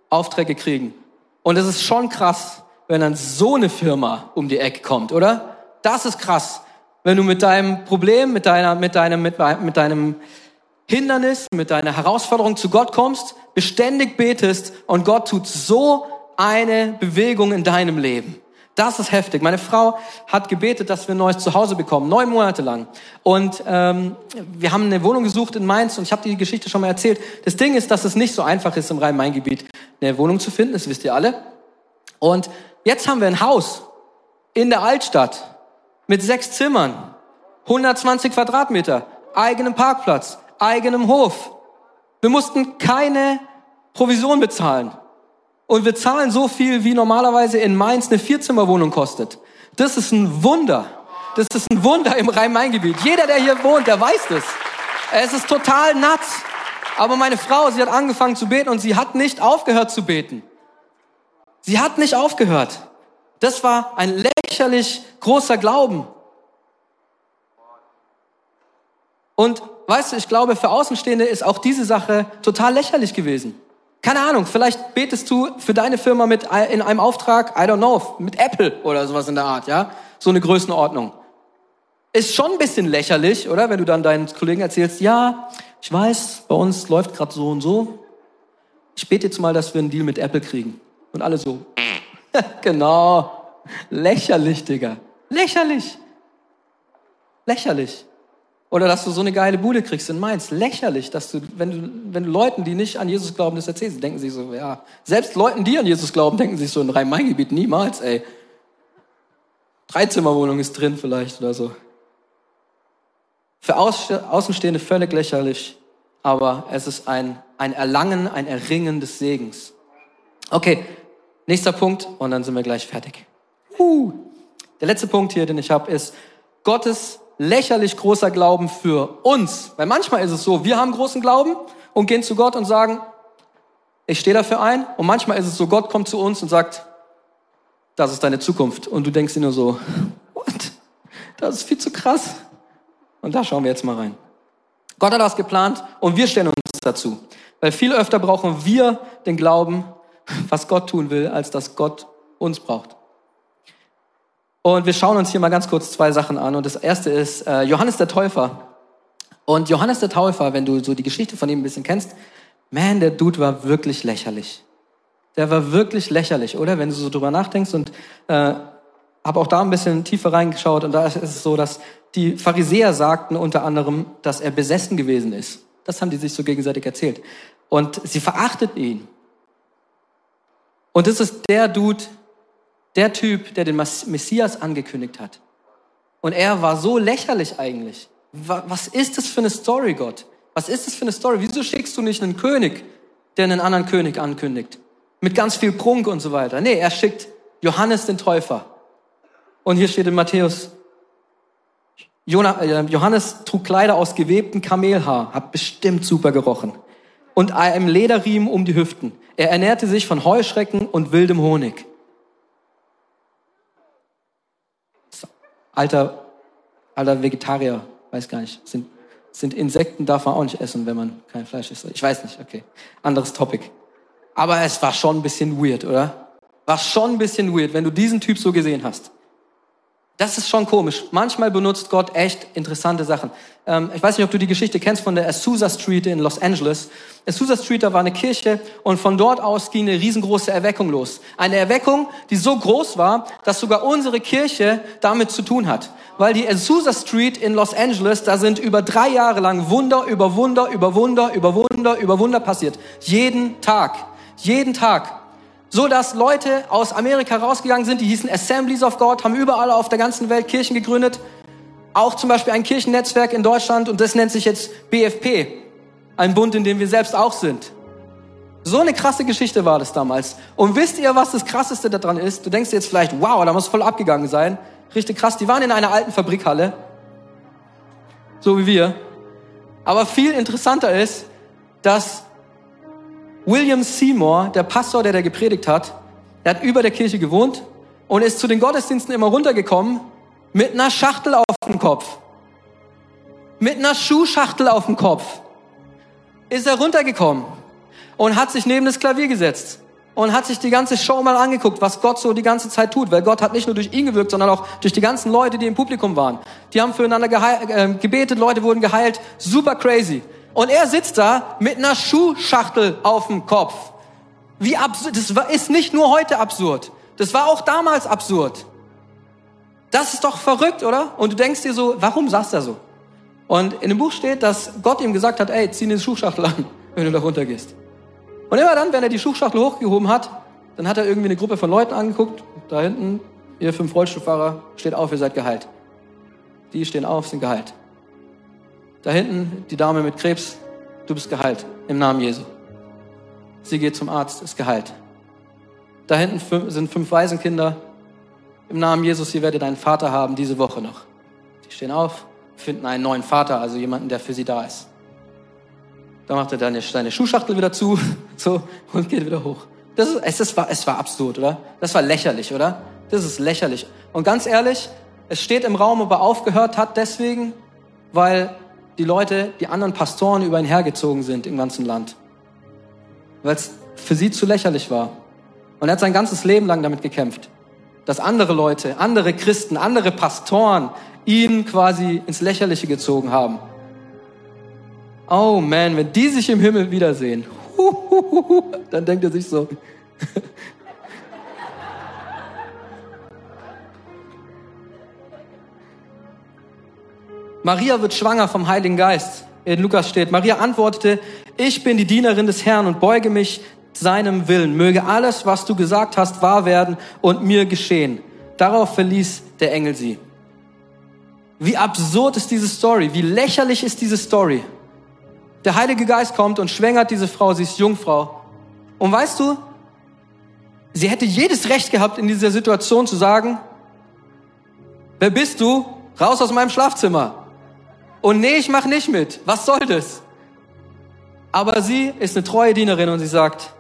Speaker 2: Aufträge kriegen. Und es ist schon krass, wenn dann so eine Firma um die Ecke kommt, oder? Das ist krass. Wenn du mit deinem Problem, mit deiner, mit deinem, mit, mit deinem Hindernis, mit deiner Herausforderung zu Gott kommst, beständig betest und Gott tut so eine Bewegung in deinem Leben. Das ist heftig. Meine Frau hat gebetet, dass wir ein neues Zuhause bekommen, neun Monate lang. Und ähm, wir haben eine Wohnung gesucht in Mainz und ich habe die Geschichte schon mal erzählt. Das Ding ist, dass es nicht so einfach ist, im Rhein-Main-Gebiet eine Wohnung zu finden, das wisst ihr alle. Und jetzt haben wir ein Haus in der Altstadt mit sechs Zimmern, 120 Quadratmeter, eigenem Parkplatz, eigenem Hof. Wir mussten keine Provision bezahlen. Und wir zahlen so viel, wie normalerweise in Mainz eine Vierzimmerwohnung kostet. Das ist ein Wunder. Das ist ein Wunder im Rhein-Main-Gebiet. Jeder, der hier wohnt, der weiß das. Es ist total nuts. Aber meine Frau, sie hat angefangen zu beten und sie hat nicht aufgehört zu beten. Sie hat nicht aufgehört. Das war ein lächerlich großer Glauben. Und weißt du, ich glaube, für Außenstehende ist auch diese Sache total lächerlich gewesen. Keine Ahnung, vielleicht betest du für deine Firma mit in einem Auftrag, I don't know, mit Apple oder sowas in der Art, ja? So eine Größenordnung. ist schon ein bisschen lächerlich, oder? Wenn du dann deinen Kollegen erzählst, ja, ich weiß, bei uns läuft gerade so und so. Ich bete jetzt mal, dass wir einen Deal mit Apple kriegen. Und alle so, genau, lächerlich, Digga. Lächerlich. Lächerlich. Oder dass du so eine geile Bude kriegst in Mainz. Lächerlich, dass du, wenn du, wenn du Leuten, die nicht an Jesus glauben, das erzählst, denken sie so, ja. Selbst Leuten, die an Jesus glauben, denken sich so in Rhein-Main-Gebiet niemals, ey. Dreizimmerwohnung ist drin vielleicht oder so. Für Außenstehende völlig lächerlich, aber es ist ein, ein Erlangen, ein Erringen des Segens. Okay, nächster Punkt und dann sind wir gleich fertig. Uh. Der letzte Punkt hier, den ich habe, ist Gottes lächerlich großer Glauben für uns. Weil manchmal ist es so, wir haben großen Glauben und gehen zu Gott und sagen, ich stehe dafür ein. Und manchmal ist es so, Gott kommt zu uns und sagt, das ist deine Zukunft. Und du denkst dir nur so, what? Das ist viel zu krass. Und da schauen wir jetzt mal rein. Gott hat das geplant und wir stellen uns dazu. Weil viel öfter brauchen wir den Glauben, was Gott tun will, als dass Gott uns braucht. Und wir schauen uns hier mal ganz kurz zwei Sachen an. Und das erste ist äh, Johannes der Täufer. Und Johannes der Täufer, wenn du so die Geschichte von ihm ein bisschen kennst, man, der Dude war wirklich lächerlich. Der war wirklich lächerlich, oder? Wenn du so drüber nachdenkst und äh, habe auch da ein bisschen tiefer reingeschaut und da ist es so, dass die Pharisäer sagten unter anderem, dass er besessen gewesen ist. Das haben die sich so gegenseitig erzählt. Und sie verachteten ihn. Und das ist der Dude, der Typ, der den Messias angekündigt hat. Und er war so lächerlich eigentlich. Was ist das für eine Story, Gott? Was ist das für eine Story? Wieso schickst du nicht einen König, der einen anderen König ankündigt? Mit ganz viel Prunk und so weiter. Nee, er schickt Johannes den Täufer. Und hier steht in Matthäus, äh, Johannes trug Kleider aus gewebtem Kamelhaar, hat bestimmt super gerochen. Und einem Lederriemen um die Hüften. Er ernährte sich von Heuschrecken und wildem Honig. alter, alter Vegetarier, weiß gar nicht, sind, sind Insekten darf man auch nicht essen, wenn man kein Fleisch isst. Ich weiß nicht, okay. Anderes Topic. Aber es war schon ein bisschen weird, oder? War schon ein bisschen weird, wenn du diesen Typ so gesehen hast. Das ist schon komisch. Manchmal benutzt Gott echt interessante Sachen. Ähm, ich weiß nicht, ob du die Geschichte kennst von der Azusa Street in Los Angeles. Azusa Street, da war eine Kirche und von dort aus ging eine riesengroße Erweckung los. Eine Erweckung, die so groß war, dass sogar unsere Kirche damit zu tun hat. Weil die Azusa Street in Los Angeles, da sind über drei Jahre lang Wunder über Wunder über Wunder über Wunder über Wunder passiert. Jeden Tag. Jeden Tag so dass Leute aus Amerika rausgegangen sind, die hießen Assemblies of God, haben überall auf der ganzen Welt Kirchen gegründet. Auch zum Beispiel ein Kirchennetzwerk in Deutschland und das nennt sich jetzt BFP. Ein Bund, in dem wir selbst auch sind. So eine krasse Geschichte war das damals. Und wisst ihr, was das Krasseste daran ist? Du denkst jetzt vielleicht, wow, da muss voll abgegangen sein. Richtig krass. Die waren in einer alten Fabrikhalle. So wie wir. Aber viel interessanter ist, dass William Seymour, der Pastor, der da gepredigt hat, der hat über der Kirche gewohnt und ist zu den Gottesdiensten immer runtergekommen mit einer Schachtel auf dem Kopf. Mit einer Schuhschachtel auf dem Kopf. Ist er runtergekommen und hat sich neben das Klavier gesetzt und hat sich die ganze Show mal angeguckt, was Gott so die ganze Zeit tut, weil Gott hat nicht nur durch ihn gewirkt, sondern auch durch die ganzen Leute, die im Publikum waren. Die haben füreinander äh, gebetet, Leute wurden geheilt, super crazy. Und er sitzt da mit einer Schuhschachtel auf dem Kopf. Wie absurd, das ist nicht nur heute absurd. Das war auch damals absurd. Das ist doch verrückt, oder? Und du denkst dir so, warum saß er so? Und in dem Buch steht, dass Gott ihm gesagt hat, ey, zieh eine Schuhschachtel an, wenn du da runtergehst. Und immer dann, wenn er die Schuhschachtel hochgehoben hat, dann hat er irgendwie eine Gruppe von Leuten angeguckt. Da hinten, ihr fünf Rollstuhlfahrer, steht auf, ihr seid geheilt. Die stehen auf, sind geheilt. Da hinten die Dame mit Krebs, du bist geheilt im Namen Jesu. Sie geht zum Arzt, ist geheilt. Da hinten sind fünf Waisenkinder. Im Namen Jesus, ihr werdet einen Vater haben diese Woche noch. Die stehen auf, finden einen neuen Vater, also jemanden, der für sie da ist. Da macht er dann seine Schuhschachtel wieder zu, so, und geht wieder hoch. Das ist, es, ist, es war absurd, oder? Das war lächerlich, oder? Das ist lächerlich. Und ganz ehrlich, es steht im Raum, ob er aufgehört hat deswegen, weil die Leute, die anderen Pastoren über ihn hergezogen sind im ganzen Land. Weil es für sie zu lächerlich war. Und er hat sein ganzes Leben lang damit gekämpft. dass andere Leute, andere Christen, andere Pastoren ihn quasi ins Lächerliche gezogen haben. Oh man, wenn die sich im Himmel wiedersehen, dann denkt er sich so. Maria wird schwanger vom Heiligen Geist. In Lukas steht, Maria antwortete, ich bin die Dienerin des Herrn und beuge mich seinem Willen. Möge alles, was du gesagt hast, wahr werden und mir geschehen. Darauf verließ der Engel sie. Wie absurd ist diese Story? Wie lächerlich ist diese Story? Der Heilige Geist kommt und schwängert diese Frau, sie ist Jungfrau. Und weißt du, sie hätte jedes Recht gehabt, in dieser Situation zu sagen, wer bist du? Raus aus meinem Schlafzimmer. Und nee, ich mach nicht mit. Was soll das? Aber sie ist eine treue Dienerin und sie sagt,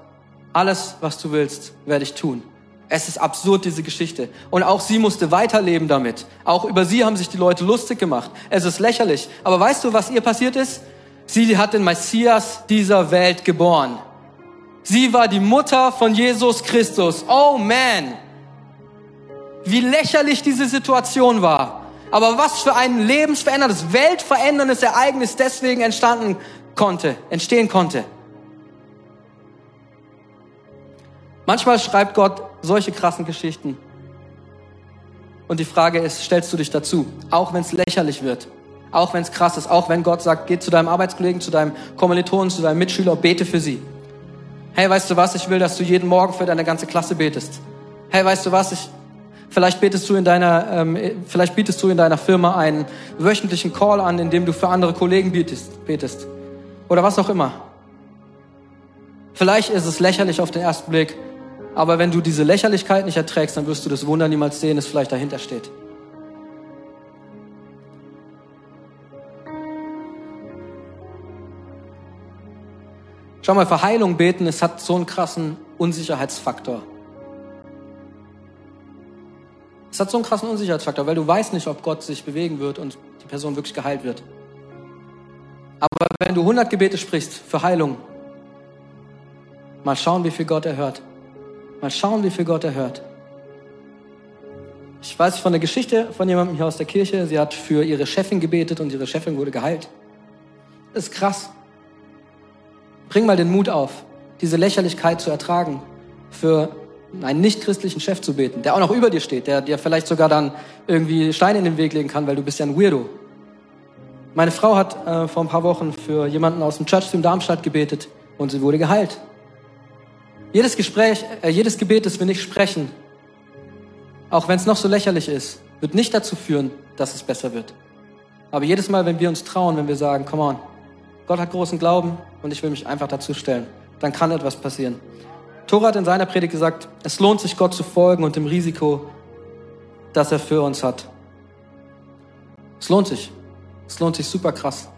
Speaker 2: alles, was du willst, werde ich tun. Es ist absurd, diese Geschichte. Und auch sie musste weiterleben damit. Auch über sie haben sich die Leute lustig gemacht. Es ist lächerlich. Aber weißt du, was ihr passiert ist? Sie hat den Messias dieser Welt geboren. Sie war die Mutter von Jesus Christus. Oh man! Wie lächerlich diese Situation war. Aber was für ein lebensveränderndes, weltveränderndes Ereignis deswegen entstanden konnte, entstehen konnte. Manchmal schreibt Gott solche krassen Geschichten. Und die Frage ist, stellst du dich dazu? Auch wenn es lächerlich wird. Auch wenn es krass ist. Auch wenn Gott sagt, geh zu deinem Arbeitskollegen, zu deinem Kommilitonen, zu deinem Mitschüler, bete für sie. Hey, weißt du was? Ich will, dass du jeden Morgen für deine ganze Klasse betest. Hey, weißt du was? Ich Vielleicht betest du in deiner, ähm, vielleicht bietest du in deiner Firma einen wöchentlichen Call an, in dem du für andere Kollegen betest, betest. Oder was auch immer. Vielleicht ist es lächerlich auf den ersten Blick, aber wenn du diese Lächerlichkeit nicht erträgst, dann wirst du das Wunder niemals sehen, das vielleicht dahinter steht. Schau mal, für Heilung beten, es hat so einen krassen Unsicherheitsfaktor. Es hat so einen krassen Unsicherheitsfaktor, weil du weißt nicht, ob Gott sich bewegen wird und die Person wirklich geheilt wird. Aber wenn du 100 Gebete sprichst für Heilung, mal schauen, wie viel Gott erhört. Mal schauen, wie viel Gott erhört. Ich weiß von der Geschichte von jemandem hier aus der Kirche, sie hat für ihre Chefin gebetet und ihre Chefin wurde geheilt. Das ist krass. Bring mal den Mut auf, diese Lächerlichkeit zu ertragen für einen nichtchristlichen Chef zu beten, der auch noch über dir steht, der dir vielleicht sogar dann irgendwie Steine in den Weg legen kann, weil du bist ja ein Weirdo. Meine Frau hat äh, vor ein paar Wochen für jemanden aus dem Church Team Darmstadt gebetet und sie wurde geheilt. Jedes Gespräch, äh, jedes Gebet, das wir nicht sprechen, auch wenn es noch so lächerlich ist, wird nicht dazu führen, dass es besser wird. Aber jedes Mal, wenn wir uns trauen, wenn wir sagen, come on, Gott hat großen Glauben und ich will mich einfach dazu stellen, dann kann etwas passieren. Tora hat in seiner Predigt gesagt, es lohnt sich Gott zu folgen und dem Risiko, das er für uns hat. Es lohnt sich. Es lohnt sich super krass.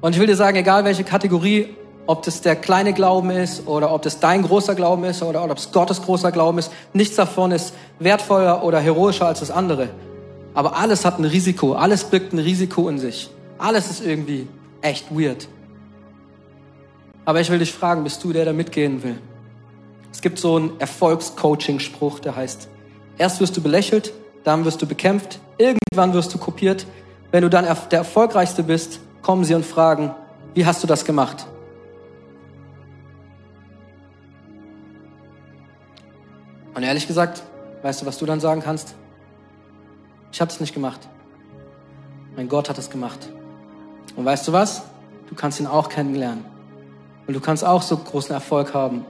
Speaker 2: Und ich will dir sagen, egal welche Kategorie, ob das der kleine Glauben ist oder ob das dein großer Glauben ist oder ob es Gottes großer Glauben ist, nichts davon ist wertvoller oder heroischer als das andere. Aber alles hat ein Risiko, alles birgt ein Risiko in sich. Alles ist irgendwie echt weird. Aber ich will dich fragen, bist du der, der mitgehen will? Es gibt so einen Erfolgscoaching-Spruch, der heißt, erst wirst du belächelt, dann wirst du bekämpft, irgendwann wirst du kopiert. Wenn du dann der Erfolgreichste bist, kommen sie und fragen, wie hast du das gemacht? Und ehrlich gesagt, weißt du, was du dann sagen kannst? Ich habe es nicht gemacht. Mein Gott hat es gemacht. Und weißt du was? Du kannst ihn auch kennenlernen. Und du kannst auch so großen Erfolg haben.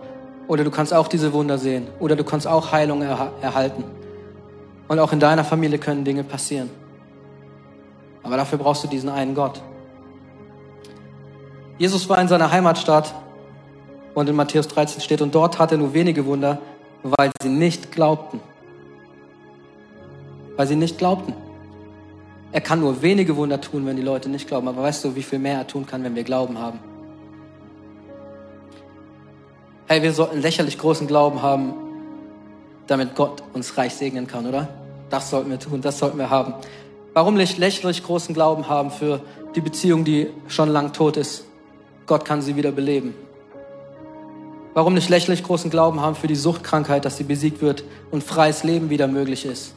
Speaker 2: Oder du kannst auch diese Wunder sehen. Oder du kannst auch Heilung erha erhalten. Und auch in deiner Familie können Dinge passieren. Aber dafür brauchst du diesen einen Gott. Jesus war in seiner Heimatstadt und in Matthäus 13 steht, und dort hat er nur wenige Wunder, weil sie nicht glaubten. Weil sie nicht glaubten. Er kann nur wenige Wunder tun, wenn die Leute nicht glauben. Aber weißt du, wie viel mehr er tun kann, wenn wir Glauben haben? Hey, wir sollten lächerlich großen Glauben haben, damit Gott uns reich segnen kann, oder? Das sollten wir tun, das sollten wir haben. Warum nicht lächerlich großen Glauben haben für die Beziehung, die schon lang tot ist? Gott kann sie wieder beleben. Warum nicht lächerlich großen Glauben haben für die Suchtkrankheit, dass sie besiegt wird und freies Leben wieder möglich ist?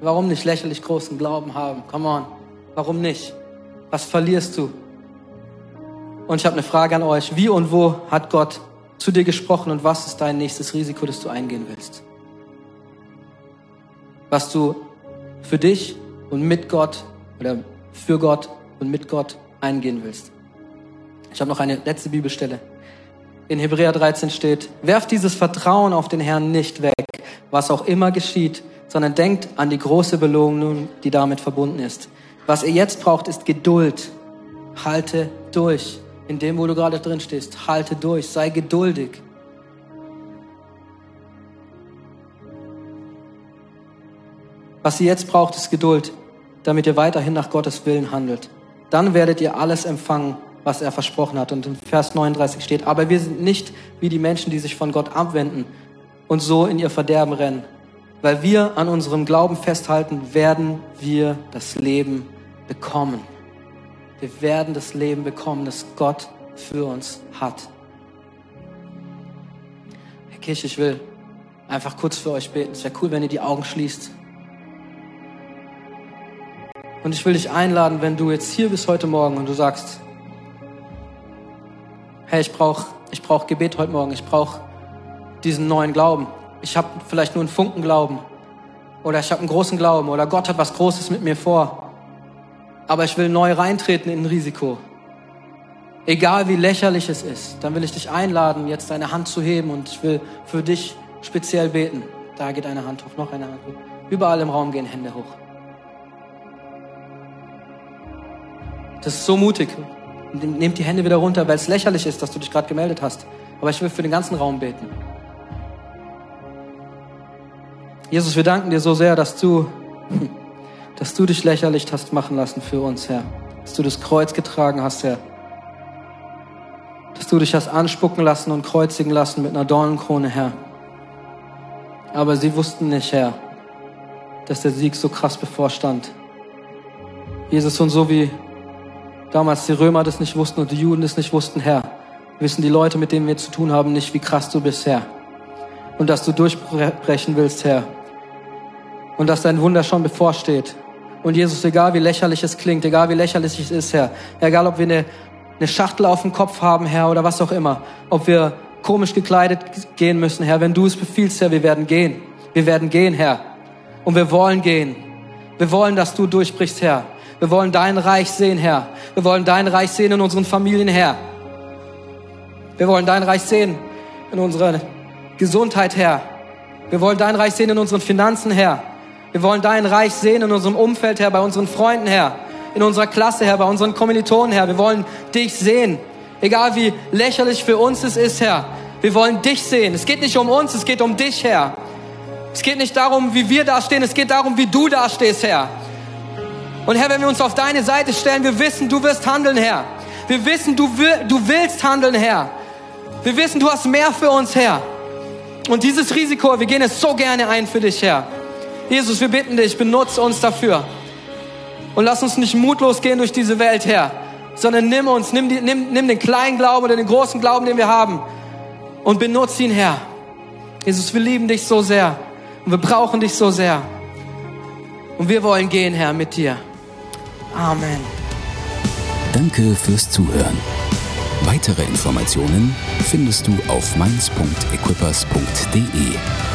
Speaker 2: Warum nicht lächerlich großen Glauben haben? Come on. Warum nicht? Was verlierst du? Und ich habe eine Frage an euch. Wie und wo hat Gott zu dir gesprochen und was ist dein nächstes Risiko, das du eingehen willst? Was du für dich und mit Gott oder für Gott und mit Gott eingehen willst. Ich habe noch eine letzte Bibelstelle. In Hebräer 13 steht, werft dieses Vertrauen auf den Herrn nicht weg, was auch immer geschieht, sondern denkt an die große Belohnung, die damit verbunden ist. Was ihr jetzt braucht, ist Geduld. Halte durch. In dem, wo du gerade drin stehst, halte durch. Sei geduldig. Was ihr jetzt braucht, ist Geduld, damit ihr weiterhin nach Gottes Willen handelt. Dann werdet ihr alles empfangen, was er versprochen hat. Und in Vers 39 steht, aber wir sind nicht wie die Menschen, die sich von Gott abwenden und so in ihr Verderben rennen. Weil wir an unserem Glauben festhalten, werden wir das Leben bekommen. Wir werden das Leben bekommen, das Gott für uns hat. Herr Kirche, ich will einfach kurz für euch beten. Es wäre cool, wenn ihr die Augen schließt. Und ich will dich einladen, wenn du jetzt hier bist heute Morgen und du sagst, hey, ich brauche ich brauch Gebet heute Morgen, ich brauche diesen neuen Glauben. Ich habe vielleicht nur einen Funken Glauben oder ich habe einen großen Glauben oder Gott hat was Großes mit mir vor. Aber ich will neu reintreten in ein Risiko. Egal wie lächerlich es ist, dann will ich dich einladen, jetzt deine Hand zu heben und ich will für dich speziell beten. Da geht eine Hand hoch, noch eine Hand hoch. Überall im Raum gehen Hände hoch. Das ist so mutig. Nehmt die Hände wieder runter, weil es lächerlich ist, dass du dich gerade gemeldet hast. Aber ich will für den ganzen Raum beten. Jesus, wir danken dir so sehr, dass du, dass du dich lächerlich hast machen lassen für uns, Herr. Dass du das Kreuz getragen hast, Herr. Dass du dich hast anspucken lassen und kreuzigen lassen mit einer Dornenkrone, Herr. Aber sie wussten nicht, Herr, dass der Sieg so krass bevorstand. Jesus, und so wie damals die Römer das nicht wussten und die Juden das nicht wussten, Herr, wissen die Leute, mit denen wir zu tun haben, nicht, wie krass du bist, Herr. Und dass du durchbrechen willst, Herr. Und dass dein Wunder schon bevorsteht. Und Jesus, egal wie lächerlich es klingt, egal wie lächerlich es ist, Herr, egal ob wir eine, eine Schachtel auf dem Kopf haben, Herr, oder was auch immer, ob wir komisch gekleidet gehen müssen, Herr, wenn du es befiehlst, Herr, wir werden gehen. Wir werden gehen, Herr. Und wir wollen gehen. Wir wollen, dass du durchbrichst, Herr. Wir wollen dein Reich sehen, Herr. Wir wollen dein Reich sehen in unseren Familien, Herr. Wir wollen dein Reich sehen in unserer Gesundheit, Herr. Wir wollen dein Reich sehen in unseren Finanzen, Herr. Wir wollen dein Reich sehen in unserem Umfeld, Herr, bei unseren Freunden, Herr. In unserer Klasse, Herr, bei unseren Kommilitonen, Herr. Wir wollen dich sehen. Egal wie lächerlich für uns es ist, Herr. Wir wollen dich sehen. Es geht nicht um uns, es geht um dich, Herr. Es geht nicht darum, wie wir dastehen, es geht darum, wie du dastehst, Herr. Und Herr, wenn wir uns auf deine Seite stellen, wir wissen, du wirst handeln, Herr. Wir wissen, du, du willst handeln, Herr. Wir wissen, du hast mehr für uns, Herr. Und dieses Risiko, wir gehen es so gerne ein für dich, Herr. Jesus, wir bitten dich, benutze uns dafür. Und lass uns nicht mutlos gehen durch diese Welt, Herr, sondern nimm uns, nimm, die, nimm, nimm den kleinen Glauben oder den großen Glauben, den wir haben und benutze ihn, Herr. Jesus, wir lieben dich so sehr und wir brauchen dich so sehr. Und wir wollen gehen, Herr, mit dir. Amen.
Speaker 1: Danke fürs Zuhören. Weitere Informationen findest du auf mainz.equippers.de.